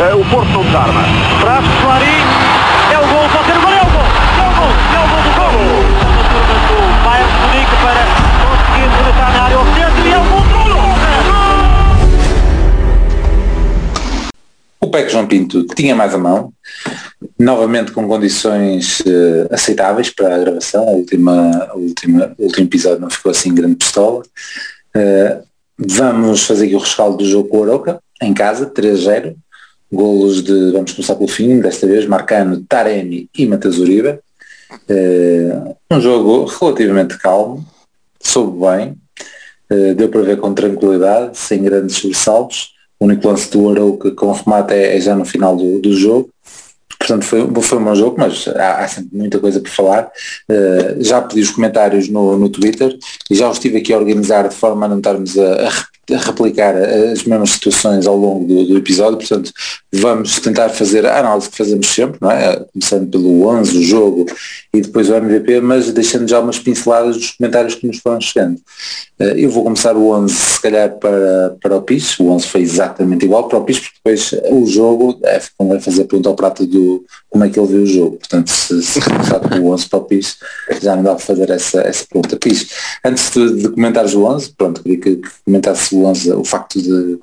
Uh, o Porto não desarma. Traz Clarim. É o gol. Pode ser o gol. É o gol. É o gol. É o gol do gol. Do Bayern de Munique para conseguir rematar na área oficial. E é o gol do O PEC João Pinto tinha mais a mão, novamente com condições uh, aceitáveis para a gravação, a última, última, o último episódio não ficou assim grande pistola. Uh, vamos fazer aqui o rescaldo do jogo com o Aroca, em casa, 3-0, golos de, vamos começar pelo fim, desta vez Marcano, Taremi e Matheus Uribe. Uh, um jogo relativamente calmo, soube bem, deu para ver com tranquilidade, sem grandes sobressaltos o único lance do Arouca com remate é, é já no final do, do jogo. Portanto, foi, foi um bom jogo, mas há, há sempre muita coisa por falar. Uh, já pedi os comentários no, no Twitter e já os estive aqui a organizar de forma a não estarmos a, a a replicar as mesmas situações ao longo do, do, episódio, portanto vamos tentar fazer a análise que fazemos sempre, não é? começando pelo 11, o jogo e depois o MVP, mas deixando já umas pinceladas dos comentários que nos foram chegando. Eh, eu vou começar o 11 se calhar para, para o PIS, o 11 foi exatamente igual para o PIS, porque depois o jogo, é, vai fazer a pergunta ao prato do como é que ele viu o jogo, portanto se, se começar com o 11 para o PIS, já não dá para fazer essa, essa pergunta. PIS, antes de, de comentares o 11, pronto, queria que, que comentasse o 11, o facto de,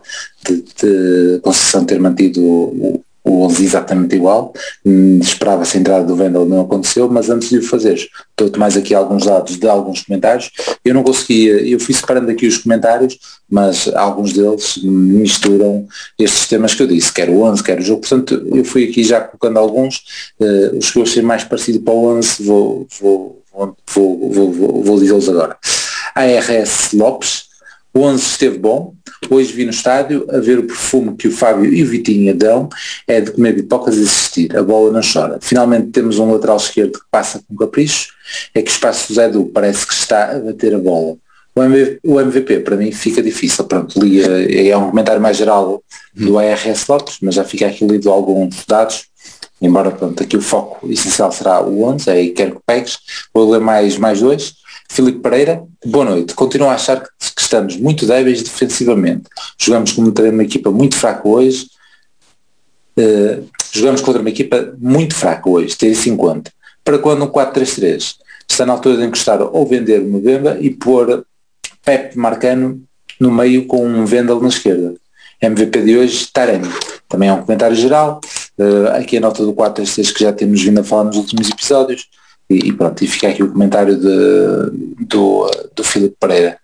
de, de Conceição ter mantido o, o 11 exatamente igual, hum, esperava-se a entrada do Vendel, não aconteceu, mas antes de o fazer, dou-te mais aqui alguns dados de alguns comentários, eu não conseguia, eu fui separando aqui os comentários, mas alguns deles misturam estes temas que eu disse, quer o 11, quer o jogo, portanto eu fui aqui já colocando alguns, uh, os que eu achei mais parecido para o 11 vou, vou, vou, vou, vou, vou, vou dizê-los agora. ARS Lopes, o 11 esteve bom. Hoje vi no estádio a ver o perfume que o Fábio e o Vitinha dão é de comer pipocas e assistir. A bola não chora. Finalmente temos um lateral esquerdo que passa com capricho. É que o espaço do Zé Du parece que está a bater a bola. O MVP, para mim fica difícil. Pronto, li, é um comentário mais geral do ARS Lopes, mas já fica aqui lido alguns dados. Embora pronto, aqui o foco essencial será o 11, é aí quero que pegues. Vou ler mais, mais dois. Filipe Pereira, boa noite. Continuo a achar que, estamos muito débeis defensivamente. Jogamos contra uma equipa muito fraca hoje. Uh, jogamos contra uma equipa muito fraca hoje, ter isso em conta. Para quando um 4-3-3? Está na altura de encostar ou vender o Mbemba e pôr Pepe Marcano no meio com um Vendel na esquerda. MVP de hoje, Taremi. Também é um comentário geral. Uh, aqui a nota do 4-3-3 que já temos vindo a falar nos últimos episódios. E, pronto, e fica aqui o comentário de, do, do Filipe Pereira.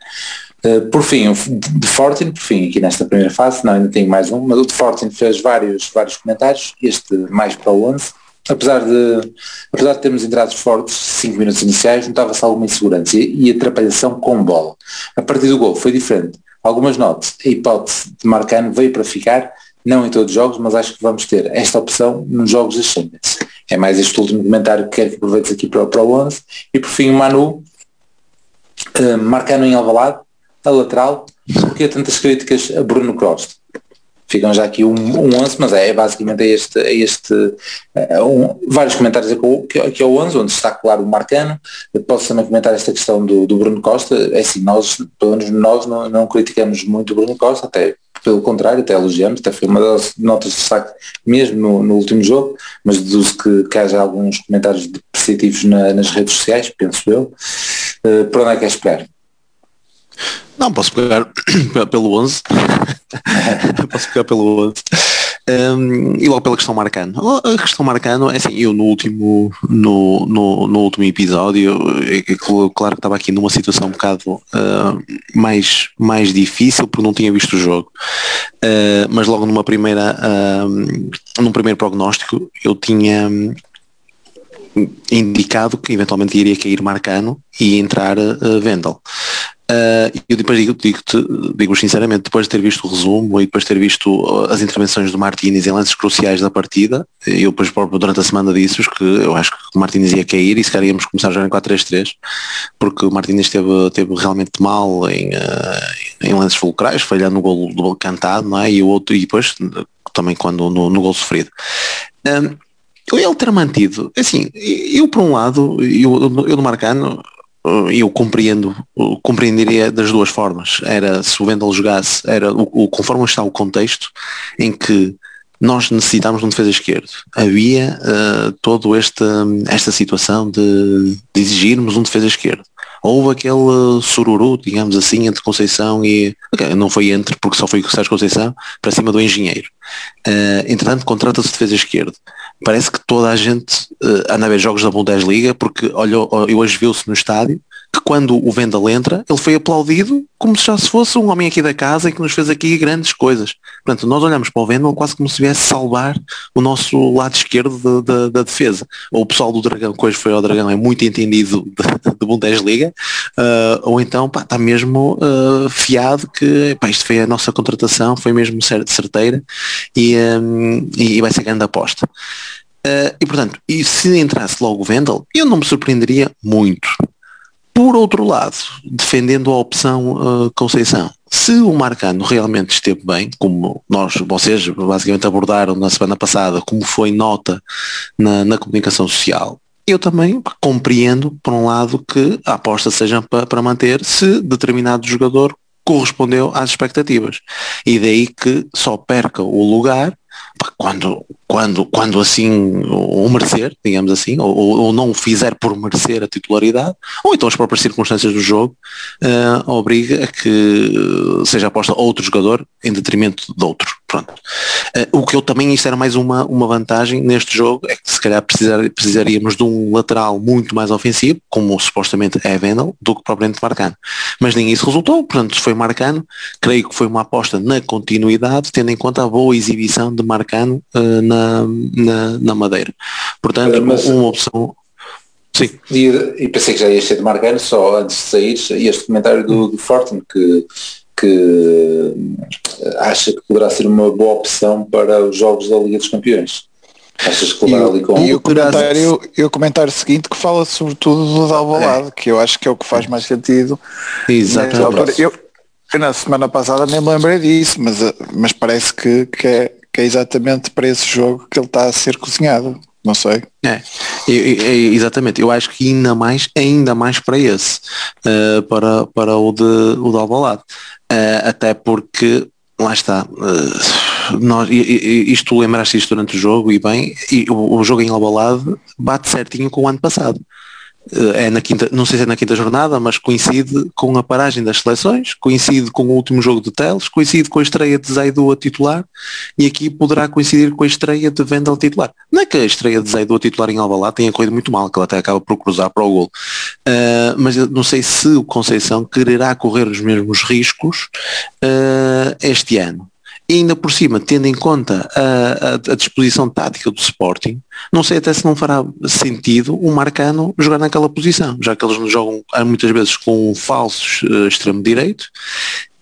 Uh, por fim, o de Fortin, por fim, aqui nesta primeira fase, não, ainda tenho mais um, mas o de Fortin fez vários, vários comentários, este mais para o 11. Apesar de, apesar de termos entrados fortes, 5 minutos iniciais, notava-se alguma insegurança e, e atrapalhação com bola. A partir do gol foi diferente. Algumas notas, a hipótese de Marcano veio para ficar, não em todos os jogos, mas acho que vamos ter esta opção nos jogos das Champions. É mais este último comentário que quero que aproveites aqui para, para o 11. E por fim o Manu, uh, marcando em Alvalade, a lateral, porque há tantas críticas a Bruno Costa. Ficam já aqui um, um 11, mas é, é basicamente é este, é este é um, vários comentários aqui, aqui ao 11, onde está claro o Marcano. Posso também comentar esta questão do, do Bruno Costa. É assim, nós, pelo menos nós, não, não criticamos muito o Bruno Costa, até pelo contrário, até elogiamos, até foi uma das notas de destaque mesmo no, no último jogo, mas deduzo que, que haja alguns comentários depreciativos na, nas redes sociais, penso eu. Uh, para onde é que é esperar? Não, posso pegar pelo 11. posso pegar pelo 11. Um, e logo pela questão Marcano. A questão Marcano, é assim, eu no último, no, no, no último episódio, é, é, claro que estava aqui numa situação um bocado uh, mais, mais difícil porque não tinha visto o jogo. Uh, mas logo numa primeira, uh, num primeiro prognóstico, eu tinha indicado que eventualmente iria cair Marcano e entrar uh, Vendel. Uh, eu depois digo, digo, sinceramente, depois de ter visto o resumo e depois de ter visto as intervenções do Martínez em lances cruciais da partida, eu depois durante a semana disse que eu acho que o Martínez ia cair e se calhar íamos começar a jogar em 4-3-3, porque o Martínez esteve, teve realmente mal em, uh, em lances fulcrais, falhando no gol do cantado, não é? E o outro, e depois também quando no, no gol sofrido. Um, ele ter mantido, assim, eu por um lado, eu, eu no Marcano, eu compreendo, compreenderia das duas formas. Era se o Vendel jogasse, era o, o, conforme está o contexto em que nós necessitámos de um defesa esquerdo. Havia uh, todo este, esta situação de, de, exigirmos um defesa esquerdo. Houve aquele sururu, digamos assim, entre Conceição e... Okay, não foi entre, porque só foi o Sérgio Conceição, para cima do engenheiro. Uh, entretanto, contrata-se defesa esquerdo. Parece que toda a gente uh, anda a ver jogos da Bundesliga, porque olha, hoje viu-se no estádio, que quando o Vendel entra, ele foi aplaudido como se já se fosse um homem aqui da casa e que nos fez aqui grandes coisas. Portanto, nós olhamos para o Vendel quase como se viesse salvar o nosso lado esquerdo da defesa. Ou o pessoal do Dragão, que hoje foi ao Dragão, é muito entendido de, de Bundesliga, uh, ou então pá, está mesmo uh, fiado que pá, isto foi a nossa contratação, foi mesmo certeira e, um, e vai ser grande aposta. Uh, e portanto, e se entrasse logo o Vendel, eu não me surpreenderia muito. Por outro lado, defendendo a opção uh, Conceição, se o Marcano realmente esteve bem, como nós, vocês basicamente abordaram na semana passada, como foi nota na, na comunicação social, eu também compreendo, por um lado, que a aposta seja para, para manter se determinado jogador correspondeu às expectativas. E daí que só perca o lugar quando, quando, quando assim o merecer, digamos assim, ou, ou não o fizer por merecer a titularidade, ou então as próprias circunstâncias do jogo uh, obriga a que seja aposta outro jogador em detrimento de outro. Pronto. Uh, o que eu também, isto era mais uma, uma vantagem neste jogo, é que se calhar precisar, precisaríamos de um lateral muito mais ofensivo, como supostamente é Vendel, do que propriamente Marcano. Mas nem isso resultou, portanto, foi Marcano, creio que foi uma aposta na continuidade, tendo em conta a boa exibição de uh, na, na, na, Madeira. Portanto, Mas, uma opção. Sim. E, e, pensei que já ia ser de Marcano, só antes de sair, este comentário do, do Fortin que que acha que poderá ser uma boa opção para os jogos da Liga dos Campeões. Achas que e, ali com e o comentário, e o comentário seguinte que fala sobretudo do Alvalade, é. que eu acho que é o que faz mais sentido. Exatamente. Eu, eu, na semana passada nem me lembrei disso, mas, mas parece que, que, é, que é exatamente para esse jogo que ele está a ser cozinhado. Não sei. É, exatamente. Eu acho que ainda mais, ainda mais para esse, uh, para, para o de, o de Alvalade. Uh, até porque, lá está, uh, nós, isto lembraste isto durante o jogo e bem, e o, o jogo em Alvalade bate certinho com o ano passado. Eh, é na quinta, não sei se é na quinta jornada, mas coincide com a paragem das seleções, coincide com o último jogo de Teles, coincide com a estreia de Zaidu a titular e aqui poderá coincidir com a estreia de Vendel titular. Não é que a estreia de Zaidu a titular em Alvalade tenha corrido muito mal, que ela até acaba por cruzar para o gol. Uh, mas não sei se o Conceição quererá correr os mesmos riscos uh, este ano e ainda por cima, tendo em conta a, a, a, disposição tática do Sporting, não sei até se não fará sentido o Marcano jogar naquela posição, já que eles jogam muitas vezes com falsos uh, extremo direito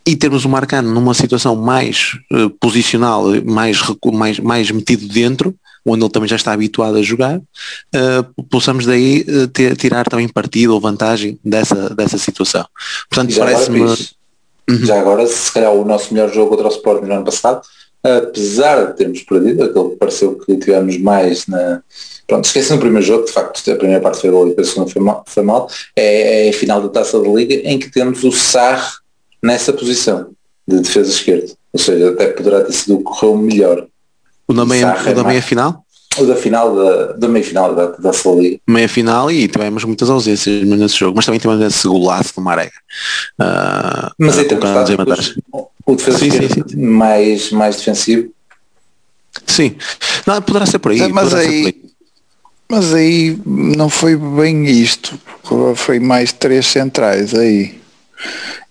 e termos o Marcano numa situação mais uh, posicional, mais, mais, mais metido dentro, onde ele também já está habituado a jogar, uh, possamos daí uh, ter, tirar também partido ou vantagem dessa, dessa situação. Portanto, parece-me Uhum. Já agora, se calhar o nosso melhor jogo contra o Sporting no ano passado, apesar de termos perdido, aquele que pareceu que tivemos mais na. Pronto, esqueci no primeiro jogo, de facto a primeira parte foi boa e a segunda foi mal, foi mal é, é, a final da taça da Liga em que temos o Sar nessa posição de defesa esquerda. Ou seja, até poderá ter sido o que correu melhor. O da meia, o da meia final? O da final da, da meia final da, da sua liga. Meia final e tivemos muitas ausências nesse jogo, mas também tivemos esse golaço do Marega. Uh, mas uh, em o defesa sim, sim, sim. mais, mais defensivo. Sim, não, poderá ser por aí. Mas aí, aí, mas aí não foi bem isto, foi mais três centrais aí.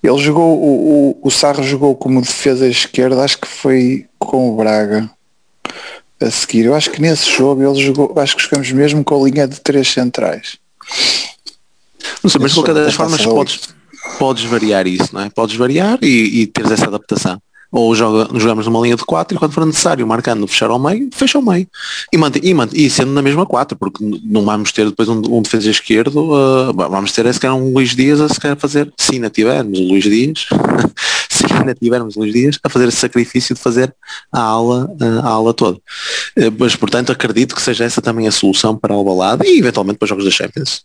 Ele jogou, o, o, o Sarro jogou como defesa esquerda, acho que foi com o Braga a seguir. Eu acho que nesse jogo ele jogou, acho que jogamos mesmo com a linha de três centrais. Não sei, mas de qualquer das formas podes, podes variar isso, não é? Podes variar e, e teres essa adaptação ou joga, jogamos numa linha de 4 e quando for necessário marcando fechar ao meio, fecha ao meio. E, mantém, e, mantém, e sendo na mesma 4, porque não vamos ter depois um, um defesa esquerdo, uh, vamos ter que era um Luís Dias a se quer fazer, se ainda tivermos o Luís Dias, se ainda tivermos Luís Dias, a fazer esse sacrifício de fazer a aula, a aula toda. Uh, mas portanto acredito que seja essa também a solução para o balado e eventualmente para os jogos da Champions.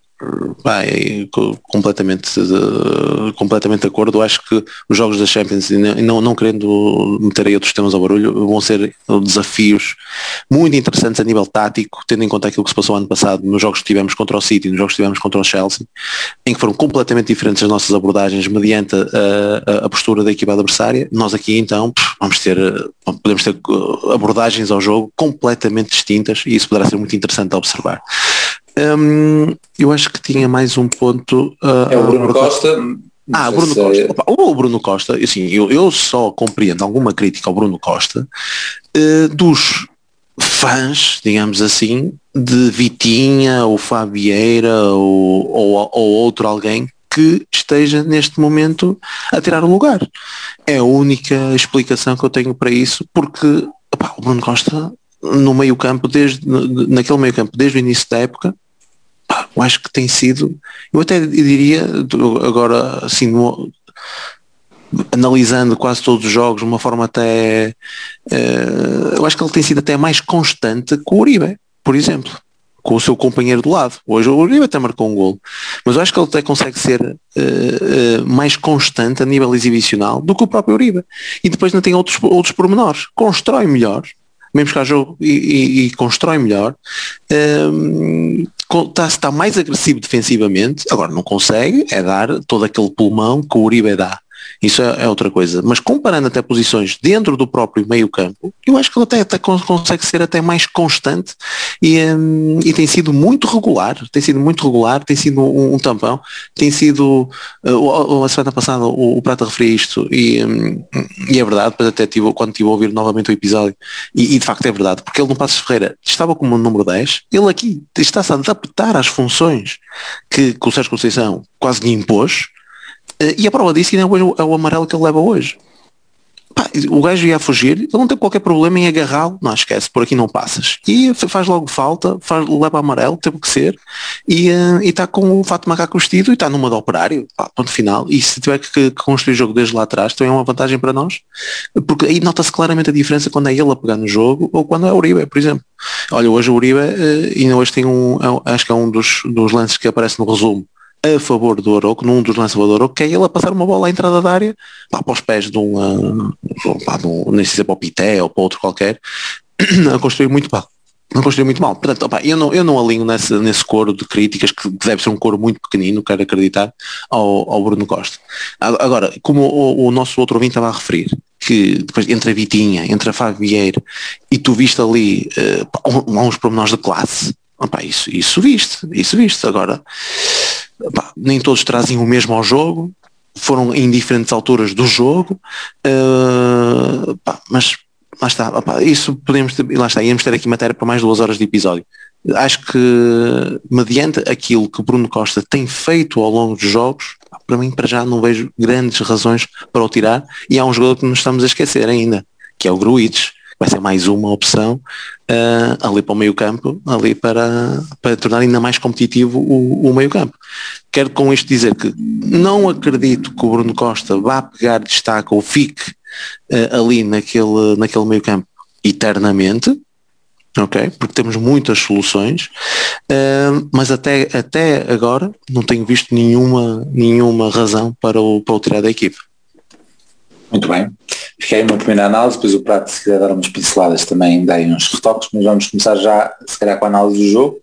Vai, completamente, de, completamente de acordo. Acho que os jogos da Champions, não, não querendo meter aí outros temas ao barulho, vão ser desafios muito interessantes a nível tático, tendo em conta aquilo que se passou ano passado nos jogos que tivemos contra o City, nos jogos que tivemos contra o Chelsea, em que foram completamente diferentes as nossas abordagens mediante a, a, a postura da equipa adversária. Nós aqui então vamos ter, podemos ter abordagens ao jogo completamente distintas e isso poderá ser muito interessante a observar. Um, eu acho que tinha mais um ponto. Uh, é o Bruno Costa. Ah, Bruno se Costa. É... Opa, o Bruno Costa, assim, eu, eu só compreendo alguma crítica ao Bruno Costa uh, dos fãs, digamos assim, de Vitinha ou Fabieira ou, ou, ou outro alguém que esteja neste momento a tirar o lugar. É a única explicação que eu tenho para isso, porque opa, o Bruno Costa no meio campo, desde, naquele meio campo, desde o início da época, eu acho que tem sido, eu até diria, agora assim, no, analisando quase todos os jogos de uma forma até, uh, eu acho que ele tem sido até mais constante que o Uribe, por exemplo, com o seu companheiro do lado. Hoje o Uribe até marcou um gol, mas eu acho que ele até consegue ser uh, uh, mais constante a nível exibicional do que o próprio Uribe. E depois não tem outros, outros pormenores. Constrói melhor, vem buscar jogo e, e, e constrói melhor, um, está, está mais agressivo defensivamente, agora não consegue é dar todo aquele pulmão que o Uribe dá. Isso é, é, outra coisa. Mas comparando até posições dentro do próprio meio campo, eu acho que ele até, até consegue ser até mais constante e, um, e, tem sido muito regular, tem sido muito regular, tem sido um, um tampão, tem sido, uh, a semana passada o, o Prata referiu isto e, um, e é verdade, depois até tive, quando tive a ouvir novamente o episódio, e, e, de facto é verdade, porque ele no Passos Ferreira estava como número 10, ele aqui está-se a adaptar às funções que, que o Sérgio Conceição quase lhe impôs, e a prova disso é o, é o amarelo que ele leva hoje. Pá, o gajo ia fugir, ele não tem qualquer problema em agarrá-lo, não esquece, por aqui não passas. E faz logo falta, faz, leva amarelo, teve que ser, e está com o fato macaco vestido e está numa de operário, pá, ponto final. E se tiver que, que construir o jogo desde lá atrás, também é uma vantagem para nós, porque aí nota-se claramente a diferença quando é ele a pegar no jogo ou quando é o Uribe, por exemplo. Olha, hoje o Uribe, uh, e hoje tem um, é acho que é um dos, dos lances que aparece no resumo, a favor do Oroco, num dos lançadores do que é ele a passar uma bola à entrada da área, para os pés de um, pá, de um nem sei se é para o Pité ou para outro qualquer, a construir muito mal. Não construir muito mal. Portanto, opa, eu, não, eu não alinho nesse, nesse coro de críticas, que, que deve ser um coro muito pequenino, quero acreditar, ao, ao Bruno Costa. Agora, como o, o nosso outro ouvinte estava a referir, que depois entre a Vitinha, entre a Fábio Vieira, e tu viste ali uh, uns pormenores de classe, opa, isso, isso viste, isso viste. Agora, pá, nem todos trazem o mesmo ao jogo, foram em diferentes alturas do jogo, uh, pá, mas lá está, pá, isso podemos ter, lá está, íamos ter aqui matéria para mais duas horas de episódio. Acho que mediante aquilo que Bruno Costa tem feito ao longo dos jogos, para mim para já não vejo grandes razões para o tirar e há um jogador que nos estamos a esquecer ainda, que é o Gruites vai ser mais uma opção uh, ali para o meio campo, ali para, para tornar ainda mais competitivo o, o meio campo. Quero com isto dizer que não acredito que o Bruno Costa vá pegar destaque ou fique uh, ali naquele, naquele meio campo eternamente, ok? Porque temos muitas soluções, uh, mas até, até agora não tenho visto nenhuma, nenhuma razão para o, para o tirar da equipe. Muito bem. Fiquei uma primeira análise, depois o Prato, se quiser dar umas pinceladas também, dá uns retoques, mas vamos começar já, se calhar, com a análise do jogo.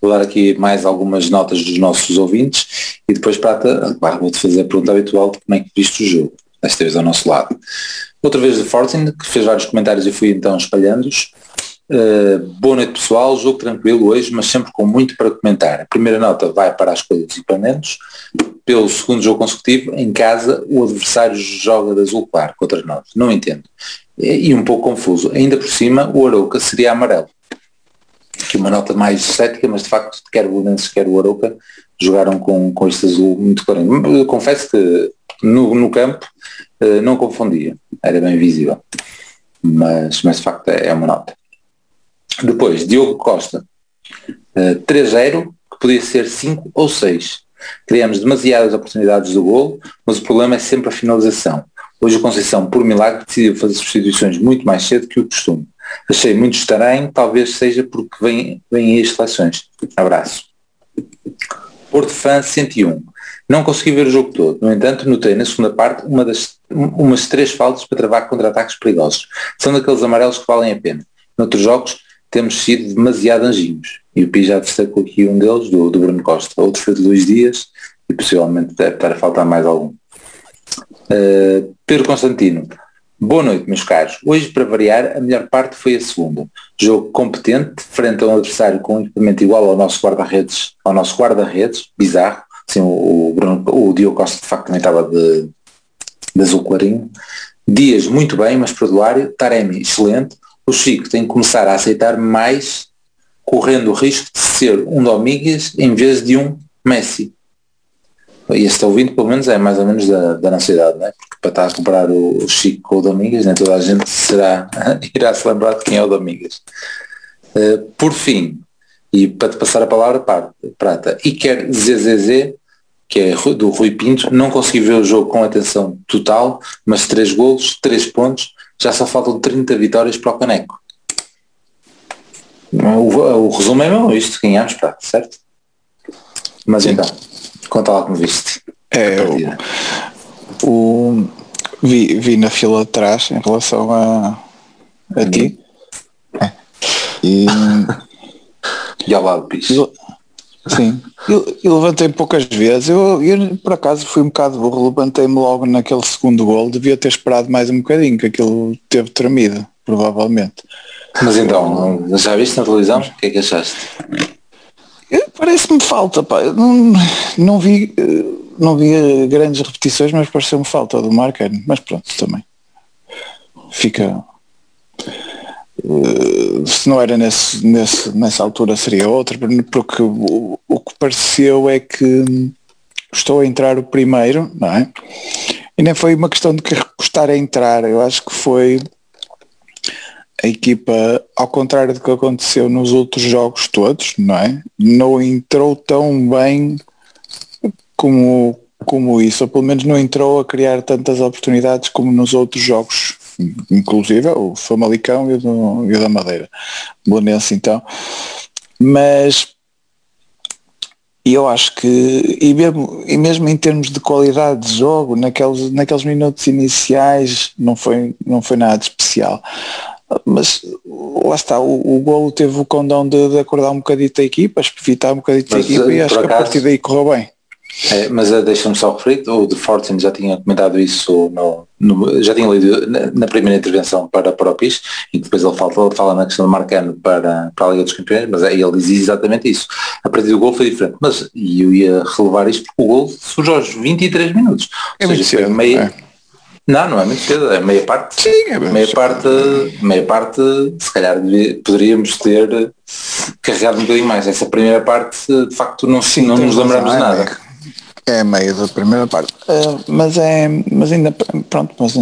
Vou dar aqui mais algumas notas dos nossos ouvintes e depois, Prata, vou-te fazer a pergunta habitual de como é que viste o jogo, desta vez ao nosso lado. Outra vez de Fortin, que fez vários comentários e fui então espalhando-os. Uh, boa noite pessoal, jogo tranquilo hoje, mas sempre com muito para comentar. A primeira nota vai para as coisas e. Pelo segundo jogo consecutivo, em casa, o adversário joga de azul claro contra nós. Não entendo. E, e um pouco confuso. Ainda por cima, o Arouca seria amarelo. Aqui uma nota mais cética, mas de facto, quer o Belenenses, quer o Arouca, jogaram com, com este azul muito claro. Confesso que no, no campo uh, não confundia. Era bem visível. Mas, mas de facto é uma nota. Depois, Diogo Costa, uh, 3-0, que podia ser 5 ou 6. Criamos demasiadas oportunidades do golo, mas o problema é sempre a finalização. Hoje o Conceição, por milagre, decidiu fazer substituições muito mais cedo que o costume. Achei muito estranho, talvez seja porque vem, vem aí as seleções. Abraço. Porto Fã 101. Não consegui ver o jogo todo. No entanto, notei na segunda parte uma das, umas três faltas para travar contra-ataques perigosos. São daqueles amarelos que valem a pena. Noutros jogos temos sido demasiado anjinhos. E o Pi já destacou aqui um deles, do, do Bruno Costa. Outro foi de Luís Dias e possivelmente deve estar a faltar mais algum. Uh, Pedro Constantino. Boa noite, meus caros. Hoje, para variar, a melhor parte foi a segunda. Jogo competente, frente a um adversário com um equipamento igual ao nosso guarda-redes, ao nosso guarda-redes, bizarro. Sim, o, Bruno, o Diogo Costa de facto também estava de, de azul clarinho. Dias muito bem, mas perdoário. Taremi excelente. O Chico tem que começar a aceitar mais, correndo o risco de ser um Domingues em vez de um Messi e este ouvinte pelo menos é mais ou menos da, da nossa idade, né? porque para estar a comprar o, o Chico com o Domingues, nem toda a gente será, irá se lembrar de quem é o Domingues. Uh, por fim, e para te passar a palavra, Prata, e quer ZZZ, que é do Rui Pinto, não consegui ver o jogo com atenção total, mas três golos, três pontos, já só faltam 30 vitórias para o Caneco. O, o resumo é mesmo isto, ganhamos, Prata, certo? Mas Sim. então. Conta lá como viste. É, o, o, vi, vi na fila de trás em relação a, a ti. É. E, e ao lado piso. Sim, eu, eu, levantei poucas vezes, eu, eu, por acaso fui um bocado burro, levantei-me logo naquele segundo gol, devia ter esperado mais um bocadinho, que aquilo teve tremido, provavelmente. Mas então, já viste na televisão? O que é que achaste? Parece-me falta, pá. Não, não vi não vi grandes repetições, mas pareceu-me falta do Marcano. Mas pronto, também. Fica. Se não era nesse, nesse, nessa altura seria outra, porque o, o que pareceu é que estou a entrar o primeiro, não é? E nem foi uma questão de que custar a entrar, eu acho que foi a equipa, ao contrário do que aconteceu nos outros jogos todos, não é? Não entrou tão bem como, como isso, ou pelo menos não entrou a criar tantas oportunidades como nos outros jogos, inclusive o Famalicão e o, do, e o da Madeira. Bonense então. Mas eu acho que, e mesmo, e mesmo em termos de qualidade de jogo, naqueles, naqueles minutos iniciais não foi, não foi nada especial mas lá está, o, o golo teve o condão de, de acordar um bocadito a equipa, evitar um bocadito a equipa e acho que a partir daí correu bem. É, mas uh, deixa-me só referir, o de Fortin já tinha comentado isso, no, no, já tinha lido na, na, primeira intervenção para, para o PIS, e depois ele fala, ele fala na questão do Marcano para, para a Liga dos Campeões, mas é, ele diz exatamente isso. A partir do gol foi diferente, mas e eu ia relevar isto porque o gol surgiu aos 23 minutos. É Ou seja, muito cedo, é não, não é muito cedo, é meia parte. Sim, é meia parte, meia parte, se calhar poderíamos ter carregado um bocadinho mais. Essa primeira parte, de facto, não, Sim, não nos lembramos de nada. É, meio da primeira parte. Uh, mas é, mas ainda, pronto, mas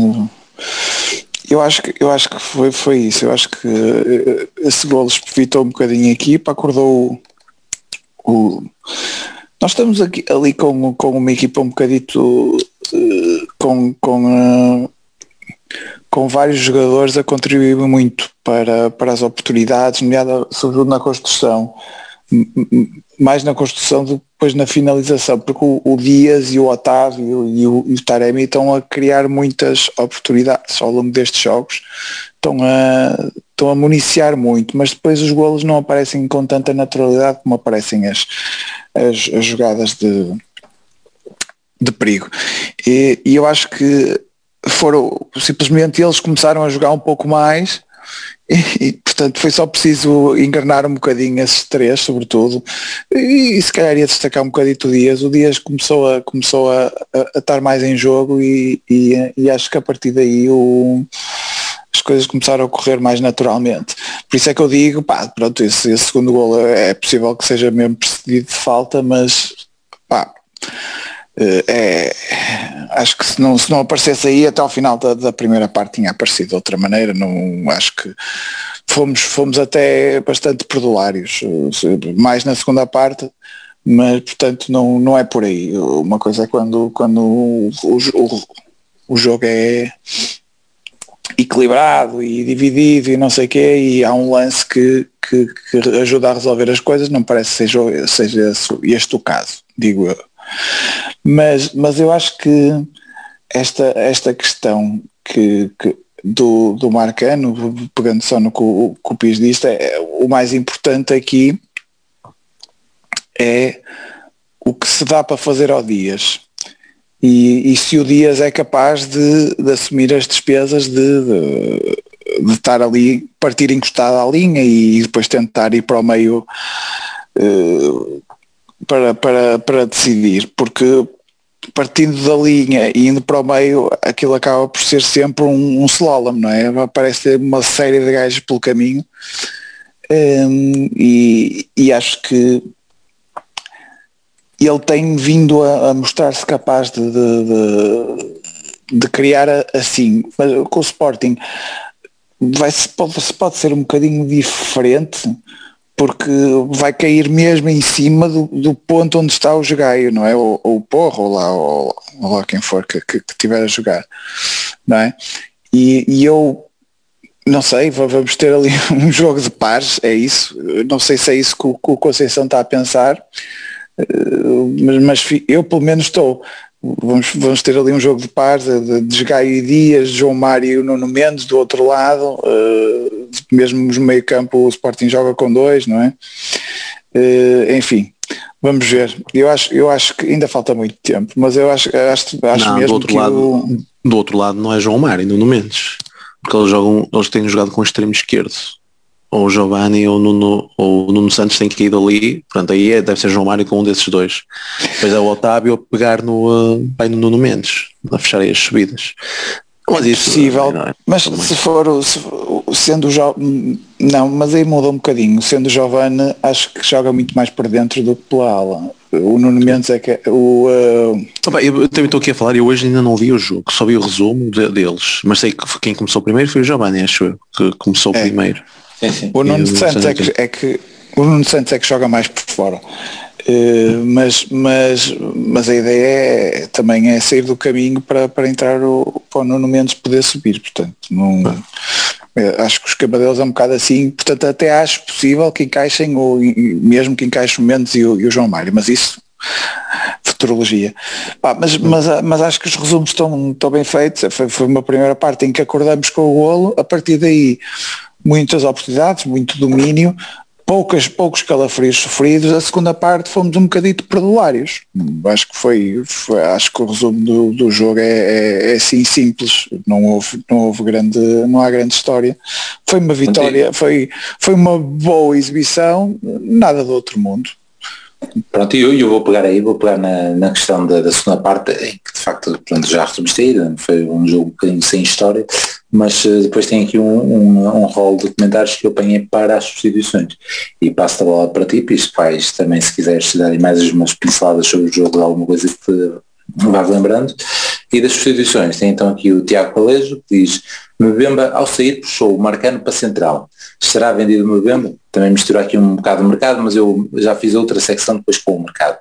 eu acho que, eu acho que foi, foi isso. Eu acho que uh, esse gol evitou um bocadinho a equipa, acordou o, o nós estamos aqui, ali com, com uma equipa um bocadito uh, com, com, uh, com vários jogadores a contribuir muito para, para as oportunidades, nomeada sobretudo na construção, mais na construção do depois na finalização, porque o, o Dias e o Otávio e o, e o Taremi estão a criar muitas oportunidades ao longo destes jogos, estão a, estão a municiar muito, mas depois os golos não aparecem com tanta naturalidade como aparecem as, as, as jogadas de, de perigo. E, e, eu acho que foram simplesmente eles começaram a jogar um pouco mais e, e, portanto foi só preciso enganar um bocadinho esses três sobretudo e, e se calhar ia destacar um bocadinho o Dias o Dias começou a, começou a, a, a estar mais em jogo e, e, acho que a partir daí o as coisas começaram a correr mais naturalmente. Por isso é que eu digo, pá, pronto, esse, esse segundo gol é possível que seja mesmo precedido de falta, mas pá, é, acho que se não, se não aparecesse aí até ao final da, da primeira parte tinha aparecido de outra maneira, não acho que fomos, fomos até bastante perdulários, eh, mais na segunda parte, mas portanto não, não é por aí. Uma coisa é quando, quando o, o, o jogo é equilibrado e dividido e não sei o quê, e há um lance que, que, que, ajuda a resolver as coisas, não parece que seja, seja este o caso. digo eu. Mas, mas eu acho que esta, esta questão que, que do, do Marcano, pegando só no que o, o Pis disse, é, o mais importante aqui é o que se dá para fazer ao Dias. E, e se o Dias é capaz de, de assumir as despesas de, de, de, estar ali, partir encostado à linha e depois tentar ir para o meio uh, para, para, para decidir, porque partindo da linha e indo para o meio, aquilo acaba por ser sempre um, um slalom, não é? Parece ter uma série de gajos pelo caminho um, e, e acho que ele tem vindo a, a mostrar-se capaz de, de, de, de, criar assim, mas com o Sporting vai -se, pode, pode ser um bocadinho diferente porque vai cair mesmo em cima do, do ponto onde está o jogaio, não é? Ou, o porro, ou lá, ou, ou lá quem for que, que, que tiver a jogar, não é? E, e, eu não sei, vamos ter ali um jogo de pares, é isso. Não sei se é isso que o, que o Conceição está a pensar, eh, mas, mas eu pelo menos estou. Vamos, vamos ter ali um jogo de pares de, de Gaio e Dias, João Mário e o Nuno Mendes do outro lado, uh, mesmo no meio campo o Sporting joga com dois, não é? Uh, enfim, vamos ver. Eu acho, eu acho que ainda falta muito tempo, mas eu acho, acho, acho não, mesmo do outro que lado, o... do outro lado não é João Mário e Nuno Mendes, porque eles jogam, eles têm jogado com o extremo esquerdo ou o Giovanni ou o Nuno, ou o Nuno Santos tem que ir dali, portanto aí é, deve ser João Mário com um desses dois. Depois é o Otávio a pegar no, uh, bem no Nuno Mendes, a fechar aí as subidas. Mas isso possível, é, mas se for, se, sendo jovem, não, mas aí muda um bocadinho, sendo Giovanni acho que joga muito mais por dentro do que pela ala. O Nuno Mendes é que é, o uh... eu também estou aqui a falar e hoje ainda não vi o jogo, só vi o resumo de, deles, mas sei que quem começou primeiro foi o Giovanni, acho eu, que começou é. primeiro. Sim, sim. O Nuno Santos é que, é que o Nuno Santos é que joga mais por fora. Uh, mas, mas, mas a ideia é, também é sair do caminho para, para entrar o, para o Nuno Mendes poder subir, portanto não, ah. acho que os cabadelos é um bocado assim, portanto até acho possível que encaixem ou mesmo que encaixem o Mendes e o, e o João Mário, mas isso futurologia. Pá, mas, mas, mas acho que os resumos estão, estão bem feitos, foi, foi uma primeira parte em que acordamos com o golo, a partir daí muitas oportunidades, muito domínio, poucas, poucos calafrios sofridos, a segunda parte fomos um bocadito perdulários. Acho que foi, foi acho que o resumo do, do jogo é, é, é, assim simples, não houve, não houve grande, não há grande história. Foi uma vitória, foi, foi uma boa exibição, nada do outro mundo. Pronto, e eu, eu vou pegar aí, vou pegar na, na questão da, da, segunda parte, em que de facto pronto, já resumiste aí, foi um jogo um bocadinho sem história, mas uh, depois tem aqui um, um, um rol de comentários que eu apanhei para as substituições. E passo a bola para ti, Pisto, vais também se quiseres dar mais umas pinceladas sobre o jogo, alguma coisa que te vais lembrando. E das substituições, tem então aqui o Tiago Palejo, que diz Mbemba ao sair puxou o Marcano para central. Será vendido o Mbemba? Também misturou aqui um bocado o mercado, mas eu já fiz outra secção depois com o mercado.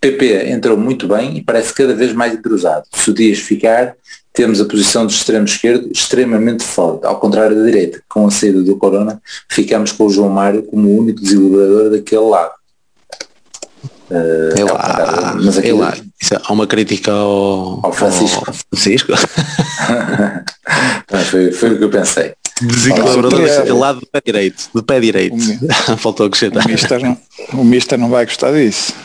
PP entrou muito bem e parece cada vez mais entrosado. Se o Dias ficar, temos a posição do extremo esquerdo extremamente forte, ao contrário da direita. Com a saída do Corona, ficamos com o João Mário como o único desequilibrador daquele lado. Uh, é lá, mas aqui, é lá. Isso, há uma crítica ao, ao Francisco. Ao Francisco. foi, foi o que eu pensei. Desequilibrador é lado do pé direito. Do pé direito. Faltou acrescentar. O Mister, não, o Mister não vai gostar disso.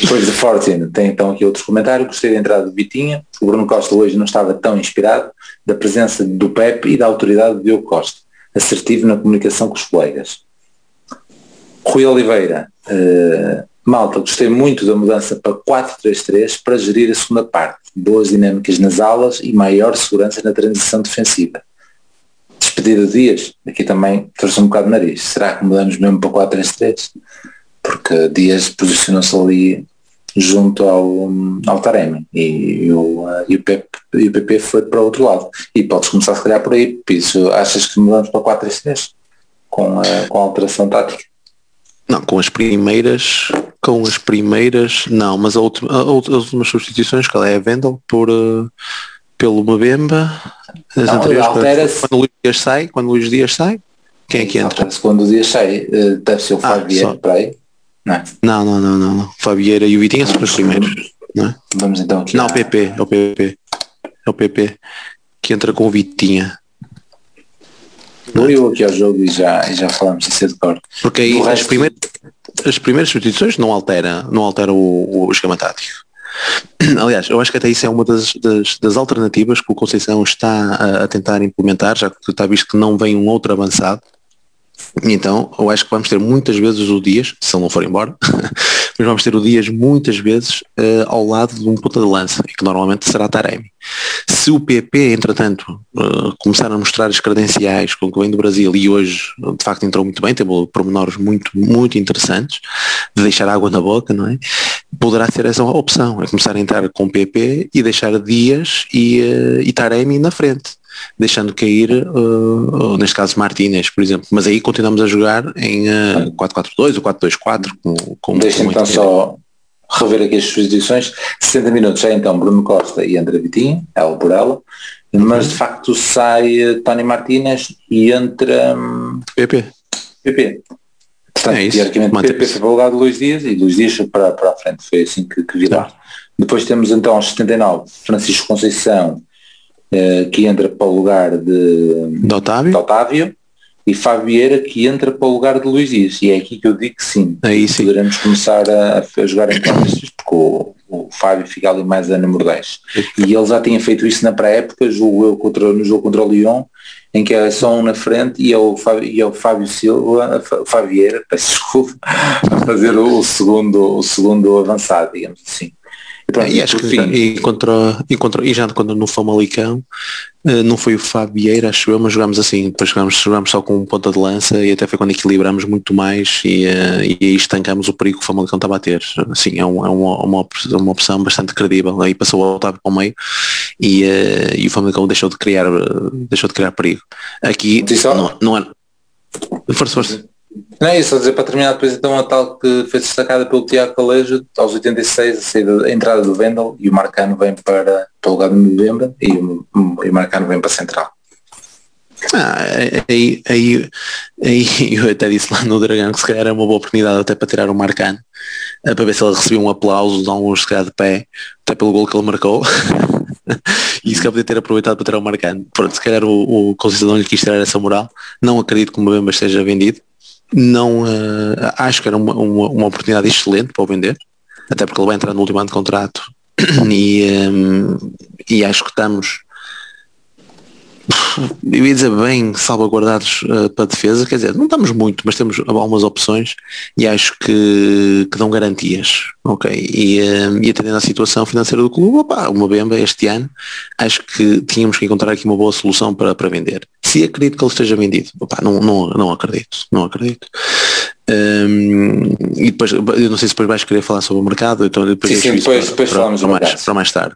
Depois de Fortune tem então aqui outros comentários, gostei da entrada de Vitinha, o Bruno Costa hoje não estava tão inspirado, da presença do Pepe e da autoridade de Diogo Costa, assertivo na comunicação com os colegas. Rui Oliveira, uh, Malta, gostei muito da mudança para 4-3-3 para gerir a segunda parte, boas dinâmicas nas alas e maior segurança na transição defensiva. Despedida de Dias, aqui também trouxe um bocado de nariz, será que mudamos mesmo para 4-3-3? Porque Dias posicionou-se ali junto ao, ao Taremi e, e, o, e, o PP, e o PP foi para o outro lado. E podes começar se calhar por aí, por isso achas que mudamos para 4-3-3 com a, com a alteração tática? Não, com as primeiras, com as primeiras, não, mas a última, a, as últimas substituições, qual é a Vendel por uh, pelo Mabemba, as não, anteriores, quando o Luís Dias sai, quando o Luís Dias sai, quem é que entra? Quando o Dias sai, deve ser o Fabiano ah, para aí. Não, é? não, não, não, não. Fabieira e o Vitinha são os primeiros. Não, é? Vamos então aqui. não o PP, é o PP. É o PP que entra com o Vitinha. Vou eu aqui ao jogo e já, já falamos isso de cor. Porque aí as resto- primeiras, as primeiras substituições não altera, não altera o, o esquema tático. Aliás, eu acho que até isso é uma das, das, das alternativas que o Conceição está a, a tentar implementar, já que está visto que não vem um outro avançado. Então, eu acho que vamos ter muitas vezes o Dias, se ele não for embora, mas vamos ter o Dias muitas vezes eh, ao lado de um ponta de lança, e que normalmente será Taremi. Se o PP, entretanto, eh, começar a mostrar as credenciais com que vem do Brasil e hoje de facto entrou muito bem, teve pormenores muito, muito interessantes, de deixar água na boca, não é? Poderá ser essa uma opção, é começar a entrar com o PP e deixar Dias e, eh, e Taremi na frente deixando cair, uh, neste caso Martínez, por exemplo. Mas aí continuamos a jogar em uh, 4-4-2 ou 4-2-4. Com, com, Deixa-me então só rever aqui as substituições. 60 minutos já então Bruno Costa e André Vitinho, ela por ela. Mas de facto sai eh, Tony Martínez e entra hum, PP. PP. Portanto, É isso, teoricamente. PP foi para o lugar de Luís Dias e Luís Dias para, para a frente. Foi assim que, que vi lá. Depois temos então aos 79 Francisco Conceição eh, que entra para o lugar de, De Otávio. de Otávio e Fábio Vieira que entra para o lugar de Luís Dias. E é aqui que eu digo que sim. Aí sim. Poderemos começar a, a jogar em costas porque o, o Fábio fica ali mais a número 10. E ele já tinha feito isso na pré-época, julgo eu, contra, no jogo contra o Lyon, em que é só um na frente e é o Fábio, e é o Fábio Silva, o Fábio Vieira, peço desculpa, a fazer o, o segundo, o segundo avançado, digamos assim. E, pronto, E acho que fim, e contra, e contra, e já quando no Famalicão eh, não foi o Fabieira, acho eu, mas jogámos assim, depois jogámos, jogámos só com um ponta de lança e até foi quando equilibramos muito mais e, eh, e aí estancamos o perigo que o Famalicão estava a ter. Assim, é, um- é uma, uma, op- uma opção bastante credível. Aí passou o Otávio para o meio e, eh, e o Famalicão deixou de criar deixou de criar perigo. Aqui não, não é. Força, força. Não é isso, só dizer para terminar depois então a tal que foi destacada pelo Tiago Calejo aos 86, a, saída, a entrada do Vendel e o Marcano vem para, para o lugar de novembro e o, e o Marcano vem para a central. Ah, aí, aí, aí eu até disse lá no Dragão que se calhar era uma boa oportunidade até para tirar o Marcano, eh, para ver se ele recebia um aplauso de alguns se calhar de pé, até pelo gol que ele marcou. e se calhar podia ter aproveitado para tirar o Marcano. Pronto, se calhar o, o Conceição não lhe quis tirar essa moral. Não acredito que o Mbemba esteja vendido. Não eh, acho que era uma, uma, uma oportunidade excelente para o vender, até porque ele vai entrar no último ano de contrato. E, eh, e acho que estamos eu ia dizer bem salvaguardados uh, para defesa, quer dizer, não estamos muito, mas temos algumas opções e acho que, que dão garantias, ok? E, uh, e atendendo à situação financeira do clube, opa, uma Bemba este ano, acho que tínhamos que encontrar aqui uma boa solução para, para vender. Se acredito que ele esteja vendido, opa, não, não, não acredito, não acredito. Um, e depois, eu não sei se depois vais querer falar sobre o mercado, então depois, Sim, sim, depois- para, depois para- falamos para mais, para mais tarde.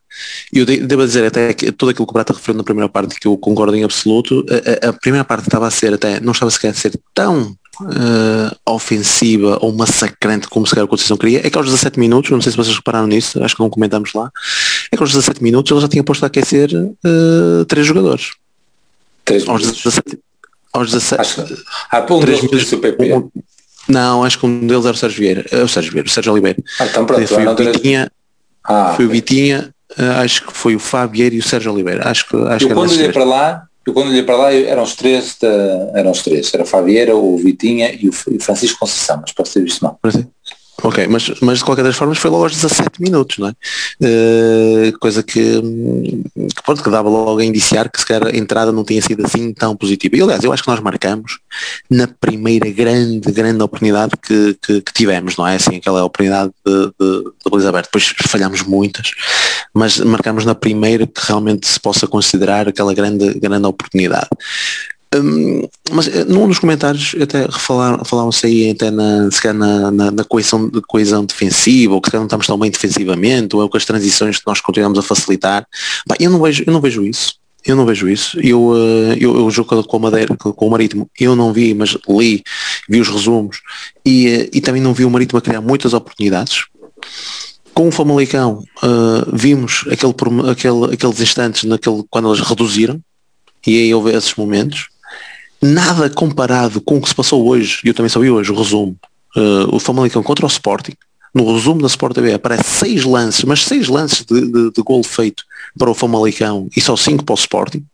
E eu de- devo dizer até que tudo aquilo que o Brata referiu na primeira parte que eu concordo em absoluto, a, a- primeira parte estava a ser até, não estava sequer a ser tão eh, ofensiva ou massacrante como se calhar a Conceição queria, é que aos 17 minutos, não sei se vocês repararam nisso, acho que não comentámos lá, é que aos 17 minutos ele já tinha posto a aquecer eh, três jogadores. Três Aos minutos. 17, aos 17 Acho há o PP. um- não, acho que um deles era o Sérgio Vieira, é o Sérgio Vieira, o Sérgio Oliveira. Ah, então pronto, foi, o Vitinha, ah, foi o Vitinha, eh, acho que foi o Fabieiro e o Sérgio Oliveira. Acho que acho eu que quando olhei para lá, eu quando olhei para lá eram os três, da- eram os três, era Fabieira, o Vitinha e o, F- e o Francisco Conceição, mas posso ter visto mal. Ok, mas, mas de qualquer das formas foi logo aos 17 minutos, não é? Eh, coisa que, que, pronto, que dava logo a indiciar que se calhar a entrada não tinha sido assim tão positiva. E aliás, eu acho que nós marcamos na primeira grande, grande oportunidade que, que, que tivemos, não é? Assim, aquela oportunidade de, de, de aberta. Depois falhámos muitas, mas marcamos na primeira que realmente se possa considerar aquela grande, grande oportunidade. Hum, mas eh, num dos comentários até falaram, falaram-se aí até na, se na, na, na coesão, de coesão defensiva, ou que se calhar não estamos tão bem defensivamente, ou é com as transições que nós continuamos a facilitar. Pá, eu, não vejo, eu não vejo isso. Eu não vejo isso. Eu, eh, eu, eu jogo com a Madeira, com o Marítimo, eu não vi, mas li, vi os resumos e, eh, e também não vi o Marítimo a criar muitas oportunidades. Com o Famalicão eh, vimos aquele, aquele, aqueles instantes naquele, quando eles reduziram e aí houve esses momentos nada comparado com o que se passou hoje, e eu também vi hoje o resumo, uh, o Famalicão contra o Sporting, no resumo da Sport TV aparece seis lances, mas seis lances de, de, de gol feito para o Famalicão e só cinco para o Sporting.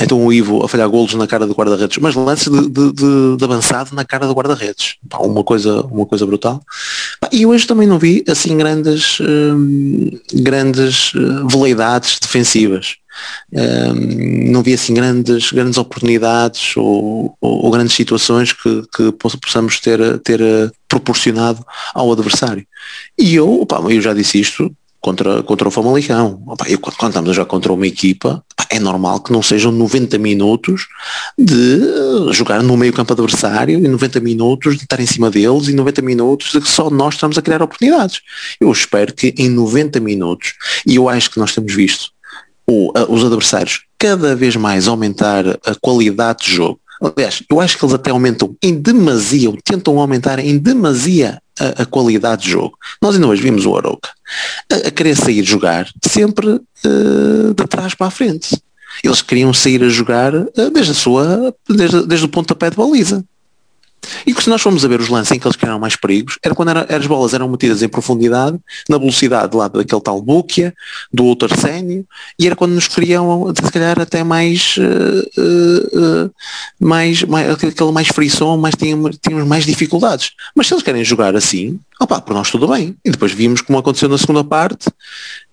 Então o Ivo a falhar golos na cara do guarda-redes, mas lances de, de, de, de, avançado na cara do guarda-redes. Uma coisa, uma coisa brutal. E hoje também não vi assim grandes, hum, grandes uh, veleidades defensivas. Um, não vi assim grandes, grandes oportunidades ou, ou, ou grandes situações que, que possamos ter, ter eh, proporcionado ao adversário. E eu, opa, eu já disse isto contra, contra o Famalicão. Opa, eu, quando, estamos a jogar contra uma equipa, é normal que não sejam 90 minutos de jogar no meio campo adversário e 90 minutos de estar em cima deles e 90 minutos de que só nós estamos a criar oportunidades. Eu espero que em 90 minutos, e eu acho que nós temos visto o, a, os adversários cada vez mais aumentar a qualidade de jogo. Aliás, eu acho que eles até aumentam em demasia, ou tentam aumentar em demasia a, a qualidade de jogo. Nós ainda hoje vimos o Aroca a, a querer sair jogar sempre uh, de trás para a frente. Eles queriam sair a jogar uh, desde a sua, desde, desde o pontapé de baliza. E que se nós formos a ver os lances em que eles criaram mais perigos, era quando era, as bolas eram metidas em profundidade, na velocidade lá daquele tal Búquia, do outro Arsénio, e era quando nos criam, se calhar, até mais, uh, uh, mais, mais aquele mais mais tínhamos, tínhamos mais dificuldades. Mas se eles querem jogar assim, opá, por nós tudo bem. E depois vimos como aconteceu na segunda parte,